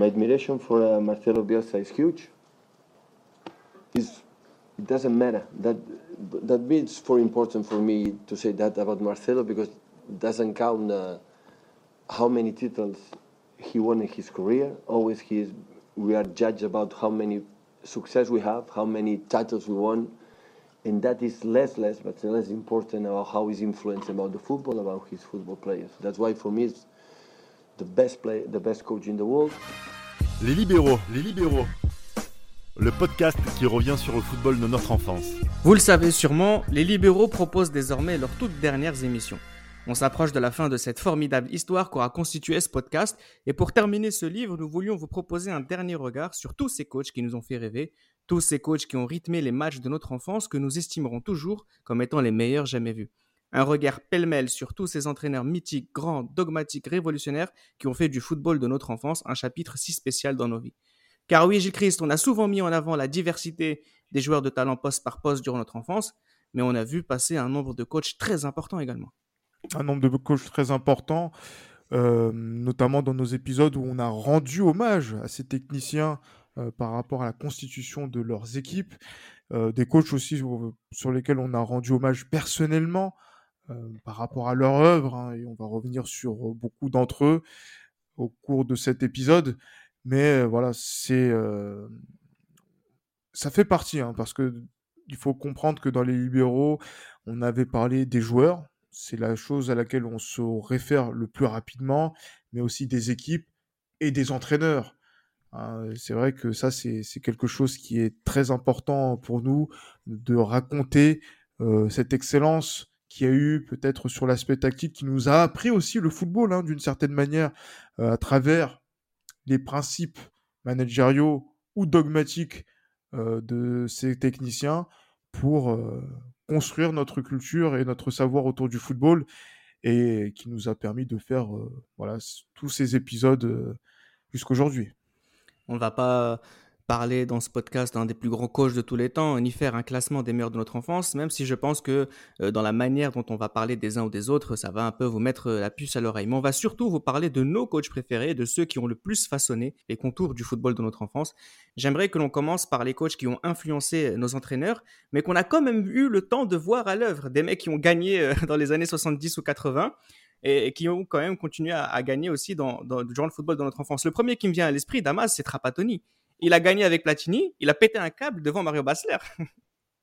my admiration for uh, Marcelo Bielsa is huge. It's, it doesn't matter. That that means for important for me to say that about Marcelo because it doesn't count uh, how many titles he won in his career. Always he is, we are judged about how many success we have, how many titles we won, and that is less, less, but less important about how he's influenced about the football, about his football players. That's why for me it's the best play, the best coach in the world. Les libéraux, les libéraux. Le podcast qui revient sur le football de notre enfance. Vous le savez sûrement, les libéraux proposent désormais leurs toutes dernières émissions. On s'approche de la fin de cette formidable histoire qu'aura constitué ce podcast, et pour terminer ce livre, nous voulions vous proposer un dernier regard sur tous ces coachs qui nous ont fait rêver, tous ces coachs qui ont rythmé les matchs de notre enfance que nous estimerons toujours comme étant les meilleurs jamais vus. Un regard pêle-mêle sur tous ces entraîneurs mythiques, grands, dogmatiques, révolutionnaires qui ont fait du football de notre enfance un chapitre si spécial dans nos vies. Car oui, Gilles Christ, on a souvent mis en avant la diversité des joueurs de talent poste par poste durant notre enfance, mais on a vu passer un nombre de coachs très important également. Un nombre de coachs très important, euh, notamment dans nos épisodes où on a rendu hommage à ces techniciens euh, par rapport à la constitution de leurs équipes. Euh, des coachs aussi sur, lesquels on a rendu hommage personnellement par rapport à leur œuvre, hein, et on va revenir sur beaucoup d'entre eux au cours de cet épisode. Mais voilà, c'est ça fait partie, hein, parce que il faut comprendre que dans les libéraux, on avait parlé des joueurs, c'est la chose à laquelle on se réfère le plus rapidement, mais aussi des équipes et des entraîneurs. Hein. c'est vrai que ça, c'est quelque chose qui est très important pour nous, de raconter cette excellence qui a eu peut-être sur l'aspect tactique, qui nous a appris aussi le football, hein, d'une certaine manière, à travers les principes managériaux ou dogmatiques euh, de ces techniciens pour euh, construire notre culture et notre savoir autour du football et qui nous a permis de faire euh, voilà, tous ces épisodes jusqu'aujourd'hui. On ne va pas parler dans ce podcast d'un des plus grands coachs de tous les temps, ni faire un classement des meilleurs de notre enfance, même si je pense que euh, dans la manière dont on va parler des uns ou des autres, ça va un peu vous mettre euh, la puce à l'oreille. Mais on va surtout vous parler de nos coachs préférés, de ceux qui ont le plus façonné les contours du football de notre enfance. J'aimerais que l'on commence par les coachs qui ont influencé nos entraîneurs, mais qu'on a quand même eu le temps de voir à l'œuvre. Des mecs qui ont gagné euh, dans les années 70 ou 80 et, qui ont quand même continué à, gagner aussi dans, dans, durant le football de notre enfance. Le premier qui me vient à l'esprit, Damas, c'est Trapattoni il a gagné avec Platini, il a pété un câble devant Mario Basler.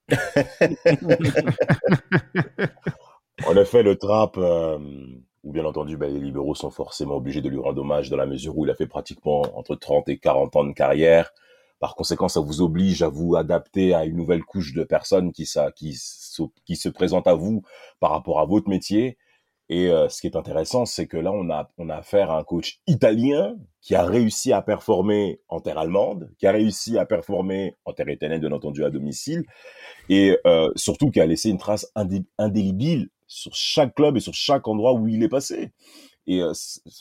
en effet, le trap, euh, ou bien entendu, ben, les libéraux sont forcément obligés de lui rendre hommage dans la mesure où il a fait pratiquement entre 30 et 40 ans de carrière. Par conséquent, ça vous oblige à vous adapter à une nouvelle couche de personnes qui, qui se présentent à vous par rapport à votre métier. Et euh, ce qui est intéressant, c'est que là, on a, on a affaire à un coach italien qui a réussi à performer en terre allemande, qui a réussi à performer en terre italienne, bien entendu, à domicile, et euh, surtout qui a laissé une trace indélébile sur chaque club et sur chaque endroit où il est passé. Et euh,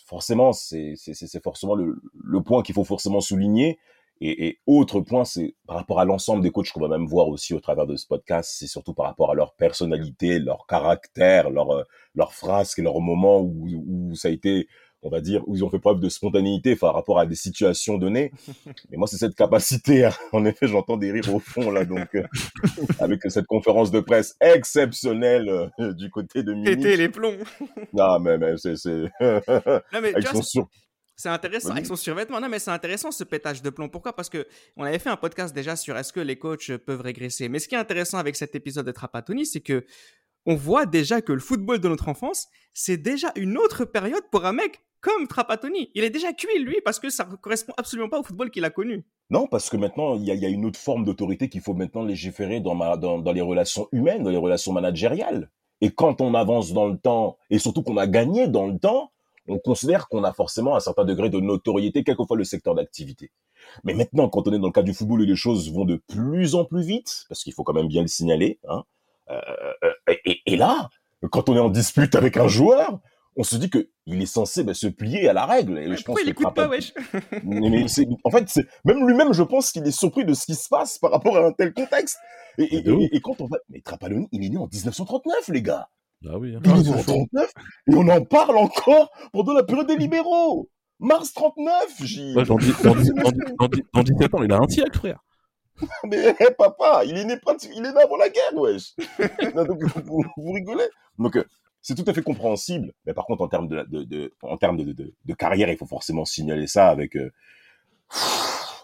forcément, c'est forcément le, le point qu'il faut forcément souligner, et, et, autre point, c'est par rapport à l'ensemble des coachs qu'on va même voir aussi au travers de ce podcast, c'est surtout par rapport à leur personnalité, leur caractère, leur euh, leur frasque, leur moment où, où ça a été, on va dire, où ils ont fait preuve de spontanéité par rapport à des situations données. Et moi, c'est cette capacité. Hein. En effet, j'entends des rires au fond là, donc euh, avec cette conférence de presse exceptionnelle euh, du côté de Munich. Péter les plombs. non, mais, mais c'est c'est. non mais c'est intéressant avec son survêtement. Non, mais c'est intéressant ce pétage de plomb. Pourquoi? Parce que on avait fait un podcast déjà sur est-ce que les coachs peuvent régresser. Mais ce qui est intéressant avec cet épisode de Trapattoni, c'est que on voit déjà que le football de notre enfance, c'est déjà une autre période pour un mec comme Trapattoni. Il est déjà cuit, lui, parce que ça ne correspond absolument pas au football qu'il a connu. Non, parce que maintenant, il y, a, une autre forme d'autorité qu'il faut maintenant légiférer dans, ma, dans, dans les relations humaines, dans les relations managériales. Et quand on avance dans le temps, et surtout qu'on a gagné dans le temps, on considère qu'on a forcément un certain degré de notoriété, quel que soit le secteur d'activité. Mais maintenant, quand on est dans le cas du football et les choses vont de plus en plus vite, parce qu'il faut quand même bien le signaler, hein, euh, euh, et, là, quand on est en dispute avec un joueur, on se dit que il est censé bah, se plier à la règle. Et je pense il écoute pas, wesh? Mais, En fait, même lui-même, je pense qu'il est surpris de ce qui se passe par rapport à un tel contexte. Et, et quand on va... Mais Trapaloni, il est né en 1939, les gars ah oui. Hein. et on en parle encore pendant la période des libéraux. Mars 39, Gilles. Ouais, dans, dix- dans dix- dans dix- dans dix- dans 17 ans, il a un siècle, frère. Mais eh, papa, il est né prati- il est né avant la guerre, wesh. Donc, vous, vous rigolez. Donc, euh, c'est tout à fait compréhensible. Mais par contre, en termes de, de, de- en termes de, de, de carrière, il faut forcément signaler ça avec, euh,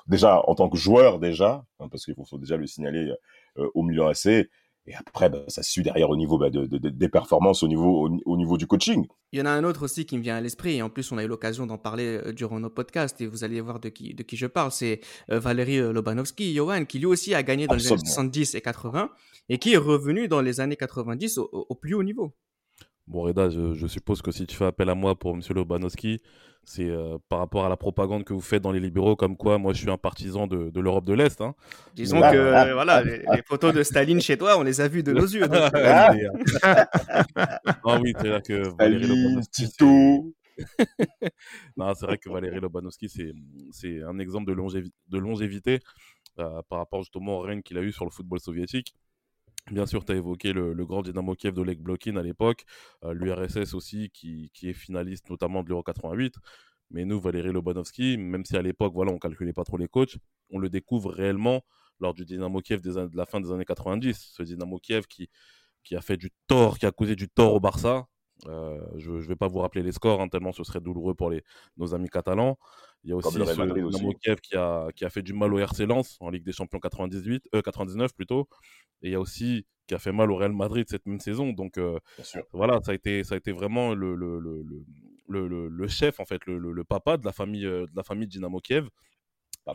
déjà, en tant que joueur, déjà, hein, parce qu'il faut, déjà le signaler euh, au Milan AC. Et après, bah, ça suit derrière au niveau bah, de, de- de- des performances, au niveau, au, au niveau du coaching. Il y en a un autre aussi qui me vient à l'esprit, et en plus on a eu l'occasion d'en parler euh, durant nos podcasts, et vous allez voir de qui, de qui je parle, c'est euh, Valérie euh, Lobanovski, Johan, qui lui aussi a gagné dans les années Absolument. 70 et 80, et qui est revenu dans les années 90 au, au- plus haut niveau. Bon, Reda, je, je suppose que si tu fais appel à moi pour M. Lobanowski, c'est euh, par rapport à la propagande que vous faites dans les libéraux, comme quoi moi je suis un partisan de, de l'Europe de l'Est. Hein. Disons Ah, que ah, euh, voilà, les, les photos de Staline chez toi, on les a vues de nos yeux. donc, euh, Ah. Euh, ah oui, c'est vrai que Valérie Tito. c'est- Non, c'est vrai que Valérie Lobanowski, c'est c'est un exemple de, longévi- de longévité euh, par rapport justement au règne qu'il a eu sur le football soviétique. Bien sûr, tu as évoqué le, grand Dynamo Kiev d'Oleg Blokin à l'époque, euh, l'URSS aussi qui, est finaliste notamment de l'Euro 88. Mais nous, Valérie Lobanovski, même si à l'époque, voilà, on calculait pas trop les coachs, on le découvre réellement lors du Dynamo Kiev de la fin des années 90. Ce Dynamo Kiev qui, qui a fait du tort, qui a causé du tort au Barça. Euh, je ne vais pas vous rappeler les scores, hein, tellement ce serait douloureux pour les, nos amis catalans. Il y a aussi Dynamo. Kiev qui a, qui a fait du mal au RC Lens en Ligue des Champions 98, euh, 99 plutôt. Et il y a aussi qui a fait mal au Real Madrid cette même saison. Donc euh, voilà, ça a été, ça a été vraiment le, le, le, le, chef, en fait, le, le- le papa de la famille, euh, de la famille Dynamo Kiev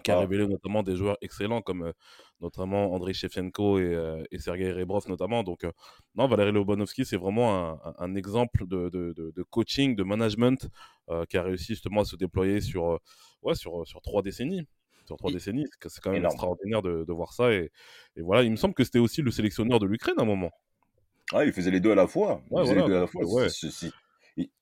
qui a révélé notamment des joueurs excellents comme euh, notamment Andrei Shevchenko et, euh, et Sergei Rebrov notamment. Donc euh, non, Valérie Lobanovski, c'est vraiment un, exemple de, de- de- coaching, de management euh, qui a réussi justement à se déployer sur, ouais, sur, sur trois décennies. Sur trois décennies, c'est quand même Énorme. extraordinaire de, de voir ça. Et, et voilà, il me semble que c'était aussi le sélectionneur de l'Ukraine à un moment. Ah, il faisait les deux à la fois. Ouais, voilà, les deux à la fois. ouais.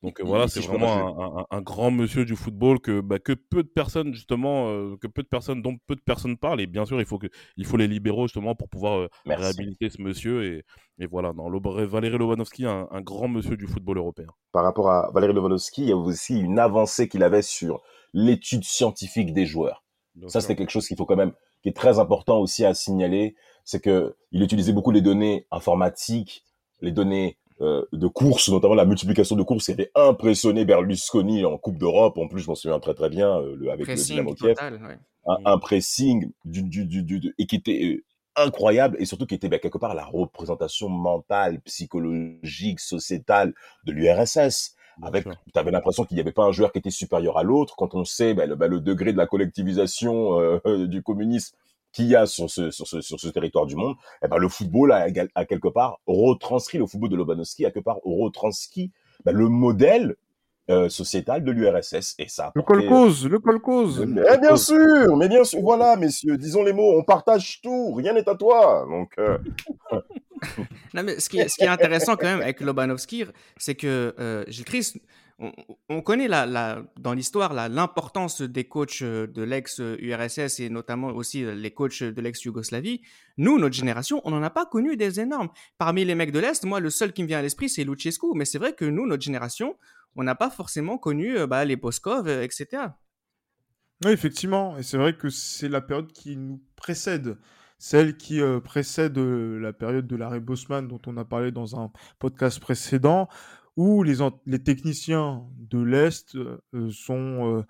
Donc euh, il- voilà, c'est vraiment un, un- un grand monsieur du football que, bah, que peu de personnes justement, euh, que peu de personnes, dont peu de personnes parlent. Et bien sûr, il faut que, il faut les libéraux justement pour pouvoir euh, réhabiliter ce monsieur. Et, et voilà, non, Lob- Valérie Lobanovski, un, un grand monsieur du football européen. par rapport à Valérie Lobanovski, il y a aussi une avancée qu'il avait sur l'étude scientifique des joueurs. Ça, c'était quelque chose qu'il faut quand même, qui est très important aussi à signaler, c'est que il utilisait beaucoup les données informatiques, les données de course, notamment la multiplication de courses qui avait impressionné Berlusconi en Coupe d'Europe. En plus, je m'en souviens très très bien euh, le- avec le Dynamo Kiev. total, ouais. un, un pressing du, du, du, du- de- et qui était euh, incroyable et surtout qui était bah, quelque part la représentation mentale, psychologique, sociétale de l'URSS. Avec, tu avais l'impression qu'il n'y avait pas un joueur qui était supérieur à l'autre. Quand on sait bah, le, bah, le degré de la collectivisation euh, euh, du communisme qu'il y a sur ce, sur ce, sur ce territoire du monde, eh ben, le football a, quelque part retranscrit, le football de Lobanovski a quelque part retranscrit bah, le modèle euh, sociétal de l'URSS. Et ça a Le euh, colcose, le colcose. mais bien sûr, mais bien sûr, voilà, messieurs, disons les mots, on partage tout, rien n'est à toi. Donc, euh, Non, mais ce qui, est, ce qui est intéressant quand même avec Lobanovski, c'est que euh, Gilles Christ, on, on connaît dans l'histoire l'importance des coachs euh, de l'ex-URSS et notamment aussi euh, les coachs de l'ex-Yougoslavie. Nous, notre génération, on n'en a pas connu des énormes. Parmi les mecs de l'Est, moi, le seul qui me vient à l'esprit, c'est Luchescu. Mais c'est vrai que nous, notre génération, on n'a pas forcément connu euh, bah, les Boskov, etc. Oui, effectivement. Et c'est vrai que c'est la période qui nous précède. Celle qui précède la période de l'arrêt Bosman dont on a parlé dans un podcast précédent, où les, en- les techniciens de l'Est euh, euh, sont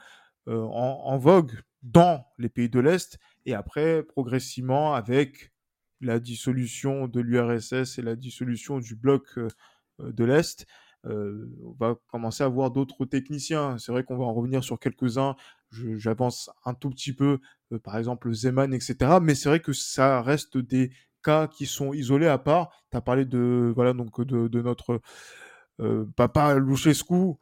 euh, en, vogue dans les pays de l'Est. Et après, progressivement, avec la dissolution de l'URSS et la dissolution du bloc de l'Est, on va commencer à voir d'autres techniciens. C'est vrai qu'on va en revenir sur quelques-uns. J'avance un tout petit peu, par exemple Zeman, etc. Mais c'est vrai que ça reste des cas qui sont isolés à part. Tu as parlé de, voilà, donc de, notre papa Luchescu,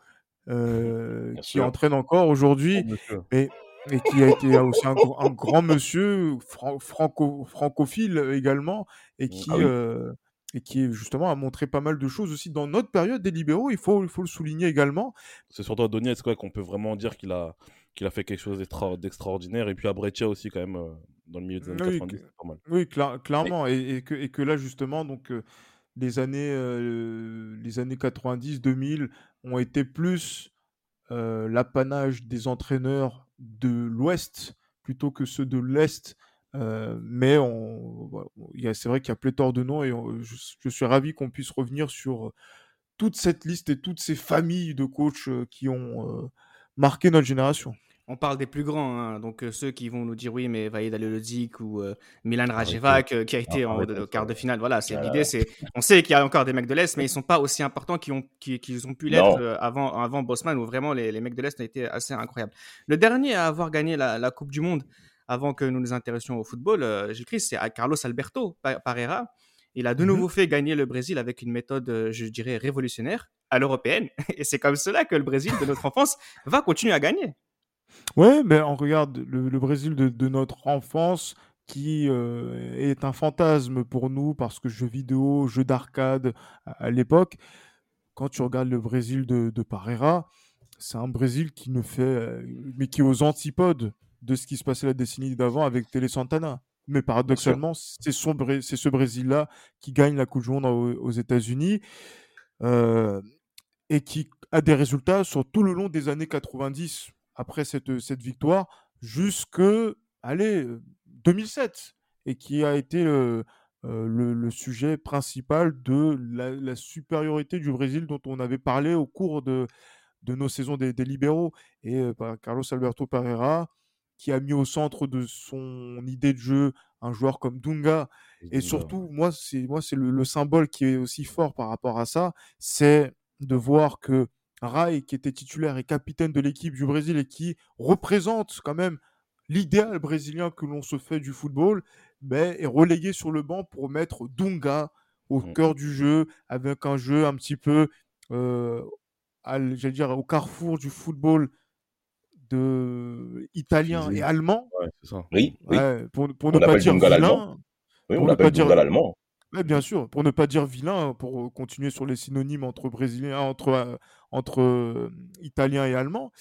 euh, Bien qui entraîne encore aujourd'hui sûr. et, et qui a été aussi un, gr- un grand monsieur fran- franco, francophile également et qui, Ah oui. euh, et qui justement a montré pas mal de choses aussi dans notre période des libéraux, il faut, il faut le souligner également. C'est surtout à Donetsk quoi, qu'on peut vraiment dire qu'il a, qu'il a fait quelque chose d'extra- d'extraordinaire. Et puis à Breccia aussi, quand même, euh, dans le milieu des années Oui, 90, que- c'est pas mal. Oui, cla- clairement. Et, et que, et que là, justement, donc, euh, les, années, les années 90, 2000 ont été plus l'apanage des entraîneurs de l'Ouest plutôt que ceux de l'Est. mais c'est vrai qu'il y a pléthore de noms et je, suis ravi qu'on puisse revenir sur toute cette liste et toutes ces familles de coachs qui ont marqué notre génération. On parle des plus grands, hein, donc ceux qui vont nous dire oui, mais Vaïd Aliodzic ou Milan Rajevac qui a été en quart de finale. Voilà, c'est l'idée. C'est, on sait qu'il y a encore des mecs de l'est, mais ils sont pas aussi importants qu'ils ont, pu l'être avant, avant Bosman, où vraiment les, mecs de l'est ont été assez incroyables. Le dernier à avoir gagné la, Coupe du Monde avant que nous nous intéressions au football, j'ai écrit, c'est Carlos Alberto Parera. Il a de mmh nouveau fait gagner le Brésil avec une méthode, je dirais, révolutionnaire à l'européenne. Et c'est comme cela que le Brésil de notre enfance va continuer à gagner. Ouais, mais on regarde le, Brésil de, notre enfance qui euh, est un fantasme pour nous parce que jeux vidéo, jeux d'arcade à, l'époque. Quand tu regardes le Brésil de, de Parreira, c'est un Brésil qui ne fait, euh, mais qui est aux antipodes de ce qui se passait la décennie d'avant avec Télé Santana. Mais paradoxalement, c'est ce Brésil-là qui gagne la Coupe du Monde aux, États-Unis euh, et qui a des résultats sur tout le long des années 90 après cette, cette victoire jusque, allez, 2007, et qui a été le, le, sujet principal de la, supériorité du Brésil dont on avait parlé au cours de, de nos saisons des, libéraux. Et Carlos Alberto Pereira, qui a mis au centre de son idée de jeu un joueur comme Dunga. Et surtout, moi, c'est moi c'est le, le, symbole qui est aussi fort par rapport à ça, c'est de voir que Rai, qui était titulaire et capitaine de l'équipe du Brésil et qui représente quand même l'idéal brésilien que l'on se fait du football, ben, est relégué sur le banc pour mettre Dunga au mmh. cœur du jeu, avec un jeu un petit peu, euh, dire, au carrefour du football de italien et allemand. Oui, pour, ne pas dire vilain. Oui, on pas dire l'allemand bien sûr, pour ne pas dire vilain, pour continuer sur les synonymes entre brésilien, entre, euh, entre euh, italien et allemand.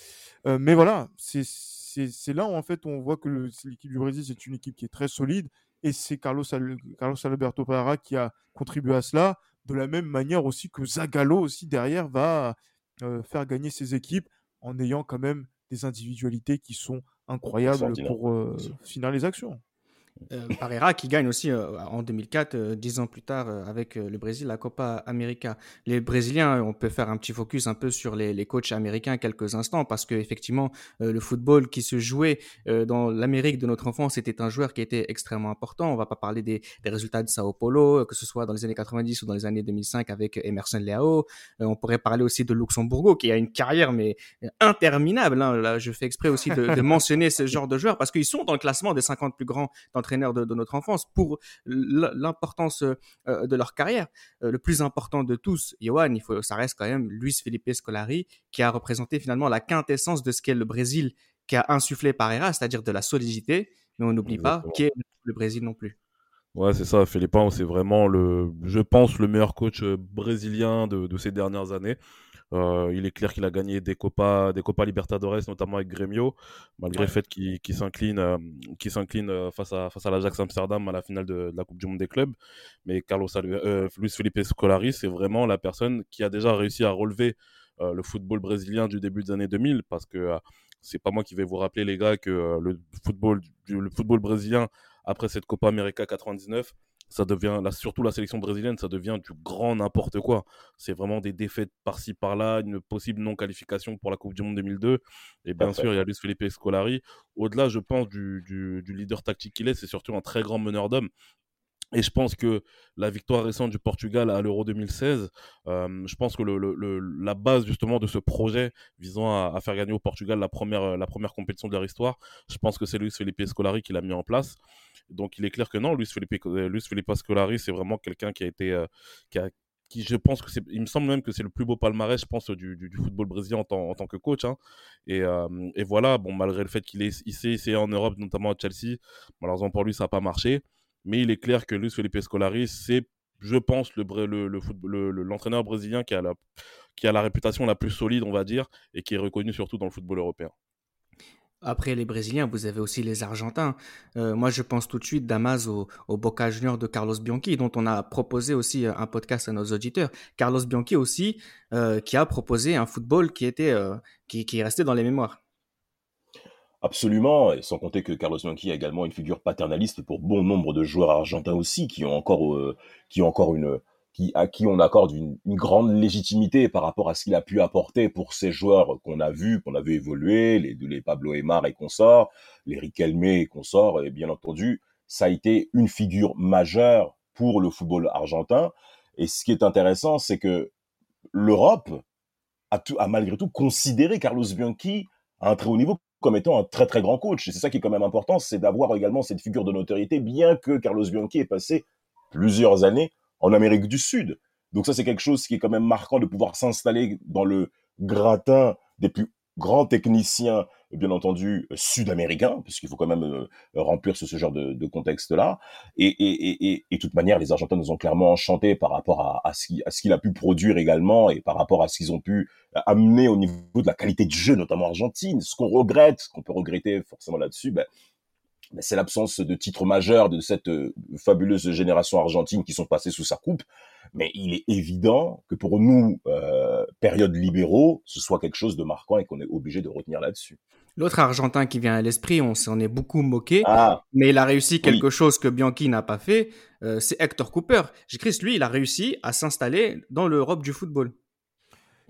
Euh, mais voilà, c'est là où en fait on voit que l'équipe du Brésil c'est une équipe qui est très solide et c'est Carlos, Carlos Alberto Pereira qui a contribué à cela. De la même manière aussi que Zagallo aussi derrière va faire gagner ses équipes en ayant quand même des individualités qui sont incroyables pour finir les actions. Euh, Parera qui gagne aussi euh, en 2004, euh, dix ans plus tard, avec le Brésil, la Copa América. Les Brésiliens, on peut faire un petit focus un peu sur les, les coachs américains quelques instants, parce que effectivement, le football qui se jouait dans l'Amérique de notre enfance était un joueur qui était extrêmement important. On va pas parler des, des, résultats de Sao Paulo, que ce soit dans les années 90 ou dans les années 2005 avec Emerson Leao. on pourrait parler aussi de Luxembourgo, qui a une carrière mais interminable. Hein. Là, je fais exprès aussi de, de mentionner ce genre de joueurs, parce qu'ils sont dans le classement des 50 plus grands d'entraîneurs de, notre enfance pour l'importance euh, de leur carrière. Euh, le plus important de tous, Johan, il faut, ça reste quand même Luis Felipe Scolari, qui a représenté finalement la quintessence de ce qu'est le Brésil, qui a insufflé Parera, c'est-à-dire de la solidité, mais on n'oublie pas qui est le Brésil non plus. Ouais, c'est ça. Philippin, c'est vraiment le, je pense, le meilleur coach euh, brésilien de, de ces dernières années. Euh, il est clair qu'il a gagné des Copa, des Copa Libertadores, notamment avec Grêmio, malgré le fait qu'il s'incline euh, s'incline euh, face à, face à l'Ajax Amsterdam à la finale de, la Coupe du Monde des clubs. Mais Carlos Luis Felipe Scolari, c'est vraiment la personne qui a déjà réussi à relever le football brésilien du début des années 2000, parce que c'est pas moi qui vais vous rappeler, les gars, que le, football, le football brésilien, après cette Copa América 99, ça devient, là, surtout la sélection brésilienne, ça devient du grand n'importe quoi. C'est vraiment des défaites par-ci par-là, une possible non-qualification pour la Coupe du Monde 2002. Et bien sûr, il y a Luis Felipe Scolari. Au-delà, je pense, du, du, leader tactique qu'il est, c'est surtout un très grand meneur d'hommes. Et je pense que la victoire récente du Portugal à l'Euro 2016, euh, je pense que la base justement de ce projet visant à, faire gagner au Portugal la première, la première compétition de leur histoire, je pense que c'est Luis Felipe Scolari qui l'a mis en place. Donc il est clair que non, Luis Felipe, euh, Luis Felipe Scolari, c'est vraiment quelqu'un qui a été, euh, qui, je pense que il me semble même que c'est le plus beau palmarès, je pense, du, football brésilien en, tant, que coach. Hein. Et, voilà, bon, malgré le fait qu'il est ici, en Europe, notamment à Chelsea, malheureusement pour lui, ça n'a pas marché. Mais il est clair que Luis Felipe Scolari, c'est, je pense, le, le, l'entraîneur brésilien qui a, la, qui a la réputation la plus solide, on va dire, et qui est reconnu surtout dans le football européen. après les Brésiliens, vous avez aussi les Argentins. Euh, moi, je pense tout de suite, Damas, au, au, Boca Junior de Carlos Bianchi, dont on a proposé aussi un podcast à nos auditeurs. Carlos Bianchi aussi, euh, qui a proposé un football qui était, euh, qui, qui est resté dans les mémoires. Absolument, et sans compter que Carlos Bianchi est également une figure paternaliste pour bon nombre de joueurs argentins aussi, qui ont encore, euh, qui ont encore une, qui, à qui on accorde une, une grande légitimité par rapport à ce qu'il a pu apporter pour ces joueurs qu'on a vus, qu'on a vu évoluer, les, les Pablo Aymar et consorts, les Riquelme et consorts, et bien entendu, ça a été une figure majeure pour le football argentin. Et ce qui est intéressant, c'est que l'Europe a, a malgré tout considéré Carlos Bianchi à un très haut niveau comme étant un très très grand coach. Et c'est ça qui est quand même important, c'est d'avoir également cette figure de notoriété, bien que Carlos Bianchi ait passé plusieurs années en Amérique du Sud. Donc ça, c'est quelque chose qui est quand même marquant de pouvoir s'installer dans le gratin des plus grands techniciens, bien entendu, sud-américains, puisqu'il faut quand même euh, remplir ce, ce, genre de, contexte-là. Et, de toute manière, les Argentins nous ont clairement enchantés par rapport à, ce qu'il a pu produire également et par rapport à ce qu'ils ont pu amener au niveau de la qualité de jeu, notamment argentine. Ce qu'on regrette, ce qu'on peut regretter forcément là-dessus, ben, c'est l'absence de titres majeurs de cette euh, fabuleuse génération argentine qui sont passés sous sa coupe. Mais il est évident que pour nous, euh, période libéraux, ce soit quelque chose de marquant et qu'on est obligé de retenir là-dessus. L'autre Argentin qui vient à l'esprit, on s'en est beaucoup moqué, ah, mais il a réussi quelque oui. chose que Bianchi n'a pas fait, euh, c'est Hector Cooper. Chris, lui, il a réussi à s'installer dans l'Europe du football.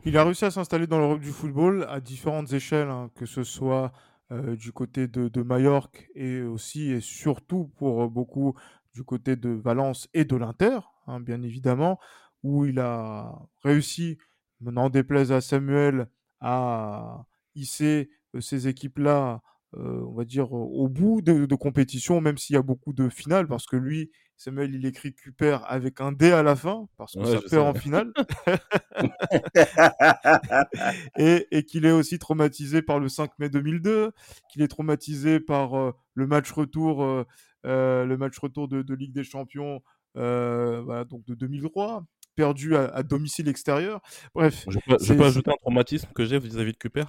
Il a réussi à s'installer dans l'Europe du football à différentes échelles, hein, que ce soit euh, du côté de, de Majorque et aussi et surtout pour beaucoup du côté de Valence et de l'Inter, hein, bien évidemment, où il a réussi, n'en déplaise à Samuel, à hisser euh, ces équipes-là, euh, on va dire, au bout de, de compétition, même s'il y a beaucoup de finales, parce que lui, Samuel, il écrit Cuper avec un D à la fin, parce que ouais, ça perd sais. en finale. et, et qu'il est aussi traumatisé par le 5 mai 2002, qu'il est traumatisé par euh, le match retour, euh, euh, le match retour de, de Ligue des Champions, euh, voilà, donc de 2003 perdu à, à, domicile extérieur. Bref. Je peux, je peux ajouter un traumatisme que j'ai vis-à-vis de Cuper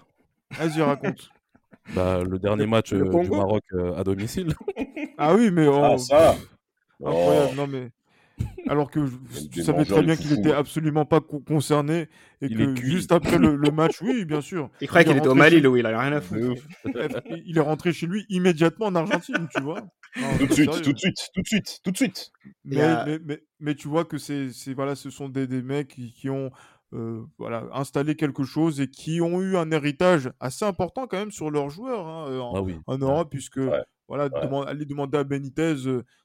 Vas-y, raconte. Bah, le dernier match le euh, du Maroc euh, à domicile. Ah oui, mais on... ah, ça. Incroyable, oh. non mais. Alors que tu savais très bien qu'il était absolument pas concerné et il que juste après le, le, match, oui, bien sûr. Il croyait qu'il était au Mali, chez... Louis, il a rien à foutre. il est rentré chez lui immédiatement en Argentine, tu vois. Non, tout de suite, tout de suite, tout de suite, tout de suite. Mais, a... mais, mais, mais, tu vois que c'est, voilà, ce sont des, des mecs qui, qui ont euh, voilà, installé quelque chose et qui ont eu un héritage assez important quand même sur leurs joueurs hein, en, ah oui. en, Europe, puisque ouais. voilà, ouais. Aller demander à Benitez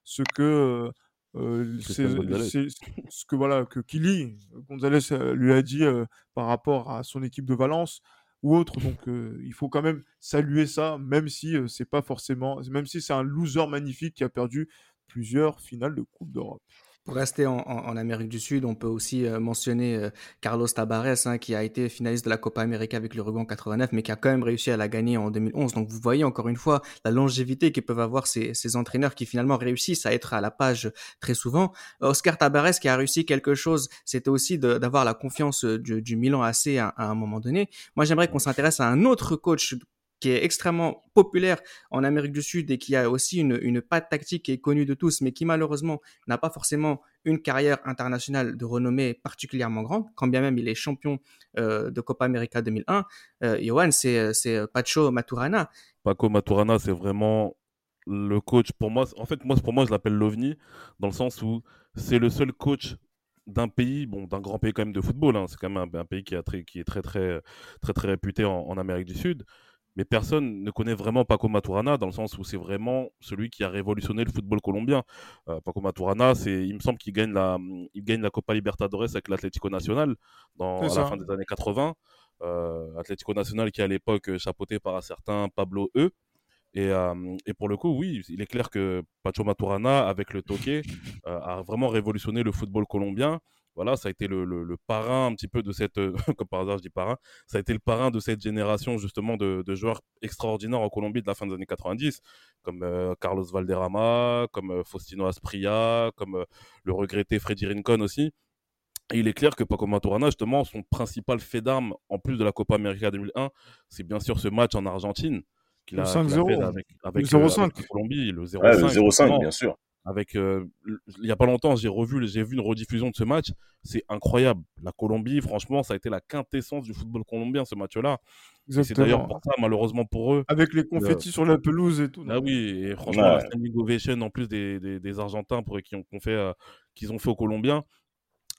ce que euh, c'est ce que voilà que Kili Gonzalez lui a dit euh, par rapport à son équipe de Valence ou autre. Donc euh, il faut quand même saluer ça, même si euh, c'est pas forcément, même si c'est un loser magnifique qui a perdu plusieurs finales de Coupe d'Europe. Pour rester en, Amérique du Sud, on peut aussi euh, mentionner euh, Carlos Tabarez, hein, qui a été finaliste de la Copa América avec l'Uruguay en 89, mais qui a quand même réussi à la gagner en 2011. Donc vous voyez encore une fois la longévité que peuvent avoir ces, entraîneurs qui finalement réussissent à être à la page très souvent. Oscar Tabarez qui a réussi quelque chose, c'était aussi d'avoir la confiance du, du Milan AC à, un moment donné. Moi j'aimerais qu'on s'intéresse à un autre coach qui est extrêmement populaire en Amérique du Sud et qui a aussi une, patte tactique qui est connue de tous, mais qui malheureusement n'a pas forcément une carrière internationale de renommée particulièrement grande, quand bien même il est champion euh, de Copa América 2001. Euh, Johan, c'est Pacho Maturana. Paco Maturana, c'est vraiment le coach pour moi. En fait, moi, pour moi, je l'appelle l'OVNI, dans le sens où c'est le seul coach d'un pays, bon, d'un grand pays quand même de football. Hein. C'est quand même un, pays qui, est très, très, très, très réputé en Amérique du Sud mais personne ne connaît vraiment Paco Maturana dans le sens où c'est vraiment celui qui a révolutionné le football colombien. Euh, Paco Maturana, c'est, il me semble qu'il gagne la, il gagne la Copa Libertadores avec l'Atlético Nacional dans, à la fin des années 80. Euh, Atlético Nacional qui à l'époque chapeauté par un certain Pablo E. Et, euh, et, pour le coup, oui, il est clair que Pacho Maturana, avec le Toque, euh, a vraiment révolutionné le football colombien voilà, ça a été le, le, le, parrain un petit peu de cette, comme par hasard je dis parrain, ça a été le parrain de cette génération justement de, de joueurs extraordinaires en Colombie de la fin des années 90, comme euh, Carlos Valderrama, comme euh, Faustino Asprilla, comme euh, le regretté Freddy Rincon aussi. Et il est clair que Paco Maturana, justement, son principal fait d'armes, en plus de la Copa América 2001, c'est bien sûr ce match en Argentine, qu'il a, Le qu'il a 5-0. fait avec, avec, Le euh, 0-5. avec la Colombie, le 0-5. Ouais, le 0-5, justement. bien sûr. Avec euh, il y a pas longtemps j'ai revu j'ai vu une rediffusion de ce match c'est incroyable la Colombie franchement ça a été la quintessence du football colombien ce match là et c'est d'ailleurs pour ça malheureusement pour eux Avec les confettis sur la pelouse et tout. ah non oui et franchement Ouais. la standing ovation en plus des, des, des Argentins pour qui ont qu'on fait euh, qu'ils ont fait aux Colombiens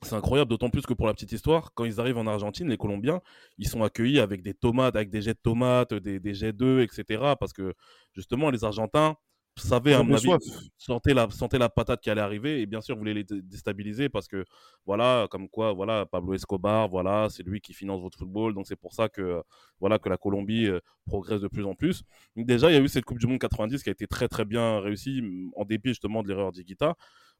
c'est incroyable, d'autant plus que pour la petite histoire, quand ils arrivent en Argentine, les Colombiens, ils sont accueillis avec des tomates, avec des jets de tomates, des, des jets d'œufs, etc. Parce que justement, les Argentins savaient, Ils à mon avis, soif. sentaient la, la patate qui allait arriver et bien sûr voulaient les dé- déstabiliser parce que voilà, comme quoi, voilà, Pablo Escobar, voilà, c'est lui qui finance votre football, donc c'est pour ça que voilà que la Colombie euh, progresse de plus en plus. Donc déjà, il y a eu cette Coupe du Monde 90 qui a été très très bien réussie m- en dépit justement de l'erreur d'Iguita.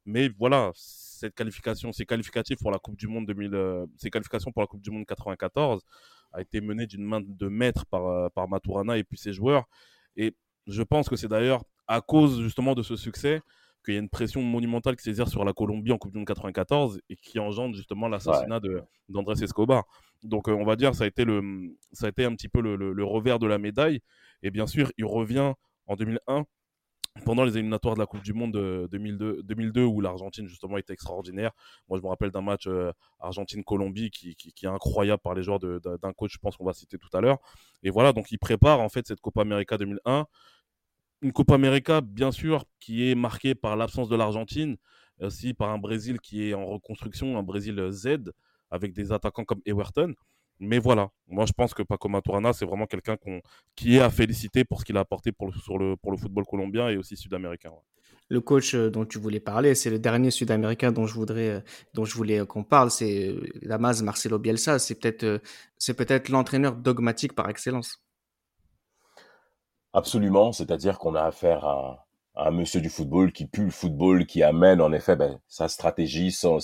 Mais voilà, cette qualification, ces qualificatifs pour la Coupe du Monde 2000, euh, ces qualifications pour la Coupe du Monde 94 a été menée d'une main de maître par, euh, par Maturana et puis ses joueurs. Et je pense que c'est d'ailleurs à cause justement de ce succès qu'il y a une pression monumentale qui s'exerce sur la Colombie en Coupe du Monde 94 et qui engendre justement l'assassinat d'Andrés Escobar. Donc euh, on va dire ça a été le ça a été un petit peu le, le- le revers de la médaille et bien sûr il revient en 2001 pendant les éliminatoires de la Coupe du Monde de 2002, 2002 où l'Argentine justement était extraordinaire. Moi je me rappelle d'un match euh, Argentine-Colombie qui, qui, qui est incroyable par les joueurs d'un coach je pense qu'on va citer tout à l'heure. Et voilà donc il prépare en fait cette Copa América 2001 une Copa América, bien sûr, qui est marquée par l'absence de l'Argentine, aussi par un Brésil qui est en reconstruction, un Brésil Z, avec des attaquants comme Everton. Mais voilà, moi je pense que Paco Maturana, c'est vraiment quelqu'un qui est à féliciter pour ce qu'il a apporté pour le, sur le, football colombien et aussi sud-américain. Le coach euh, dont tu voulais parler, c'est le dernier Sud-Américain dont je voudrais, euh, dont je voulais euh, qu'on parle, c'est euh, Damas Marcelo Bielsa. C'est peut-être, euh, c'est peut-être l'entraîneur dogmatique par excellence. Absolument, c'est-à-dire qu'on a affaire à, un monsieur du football qui pue le football, qui amène en effet ben, sa stratégie, son,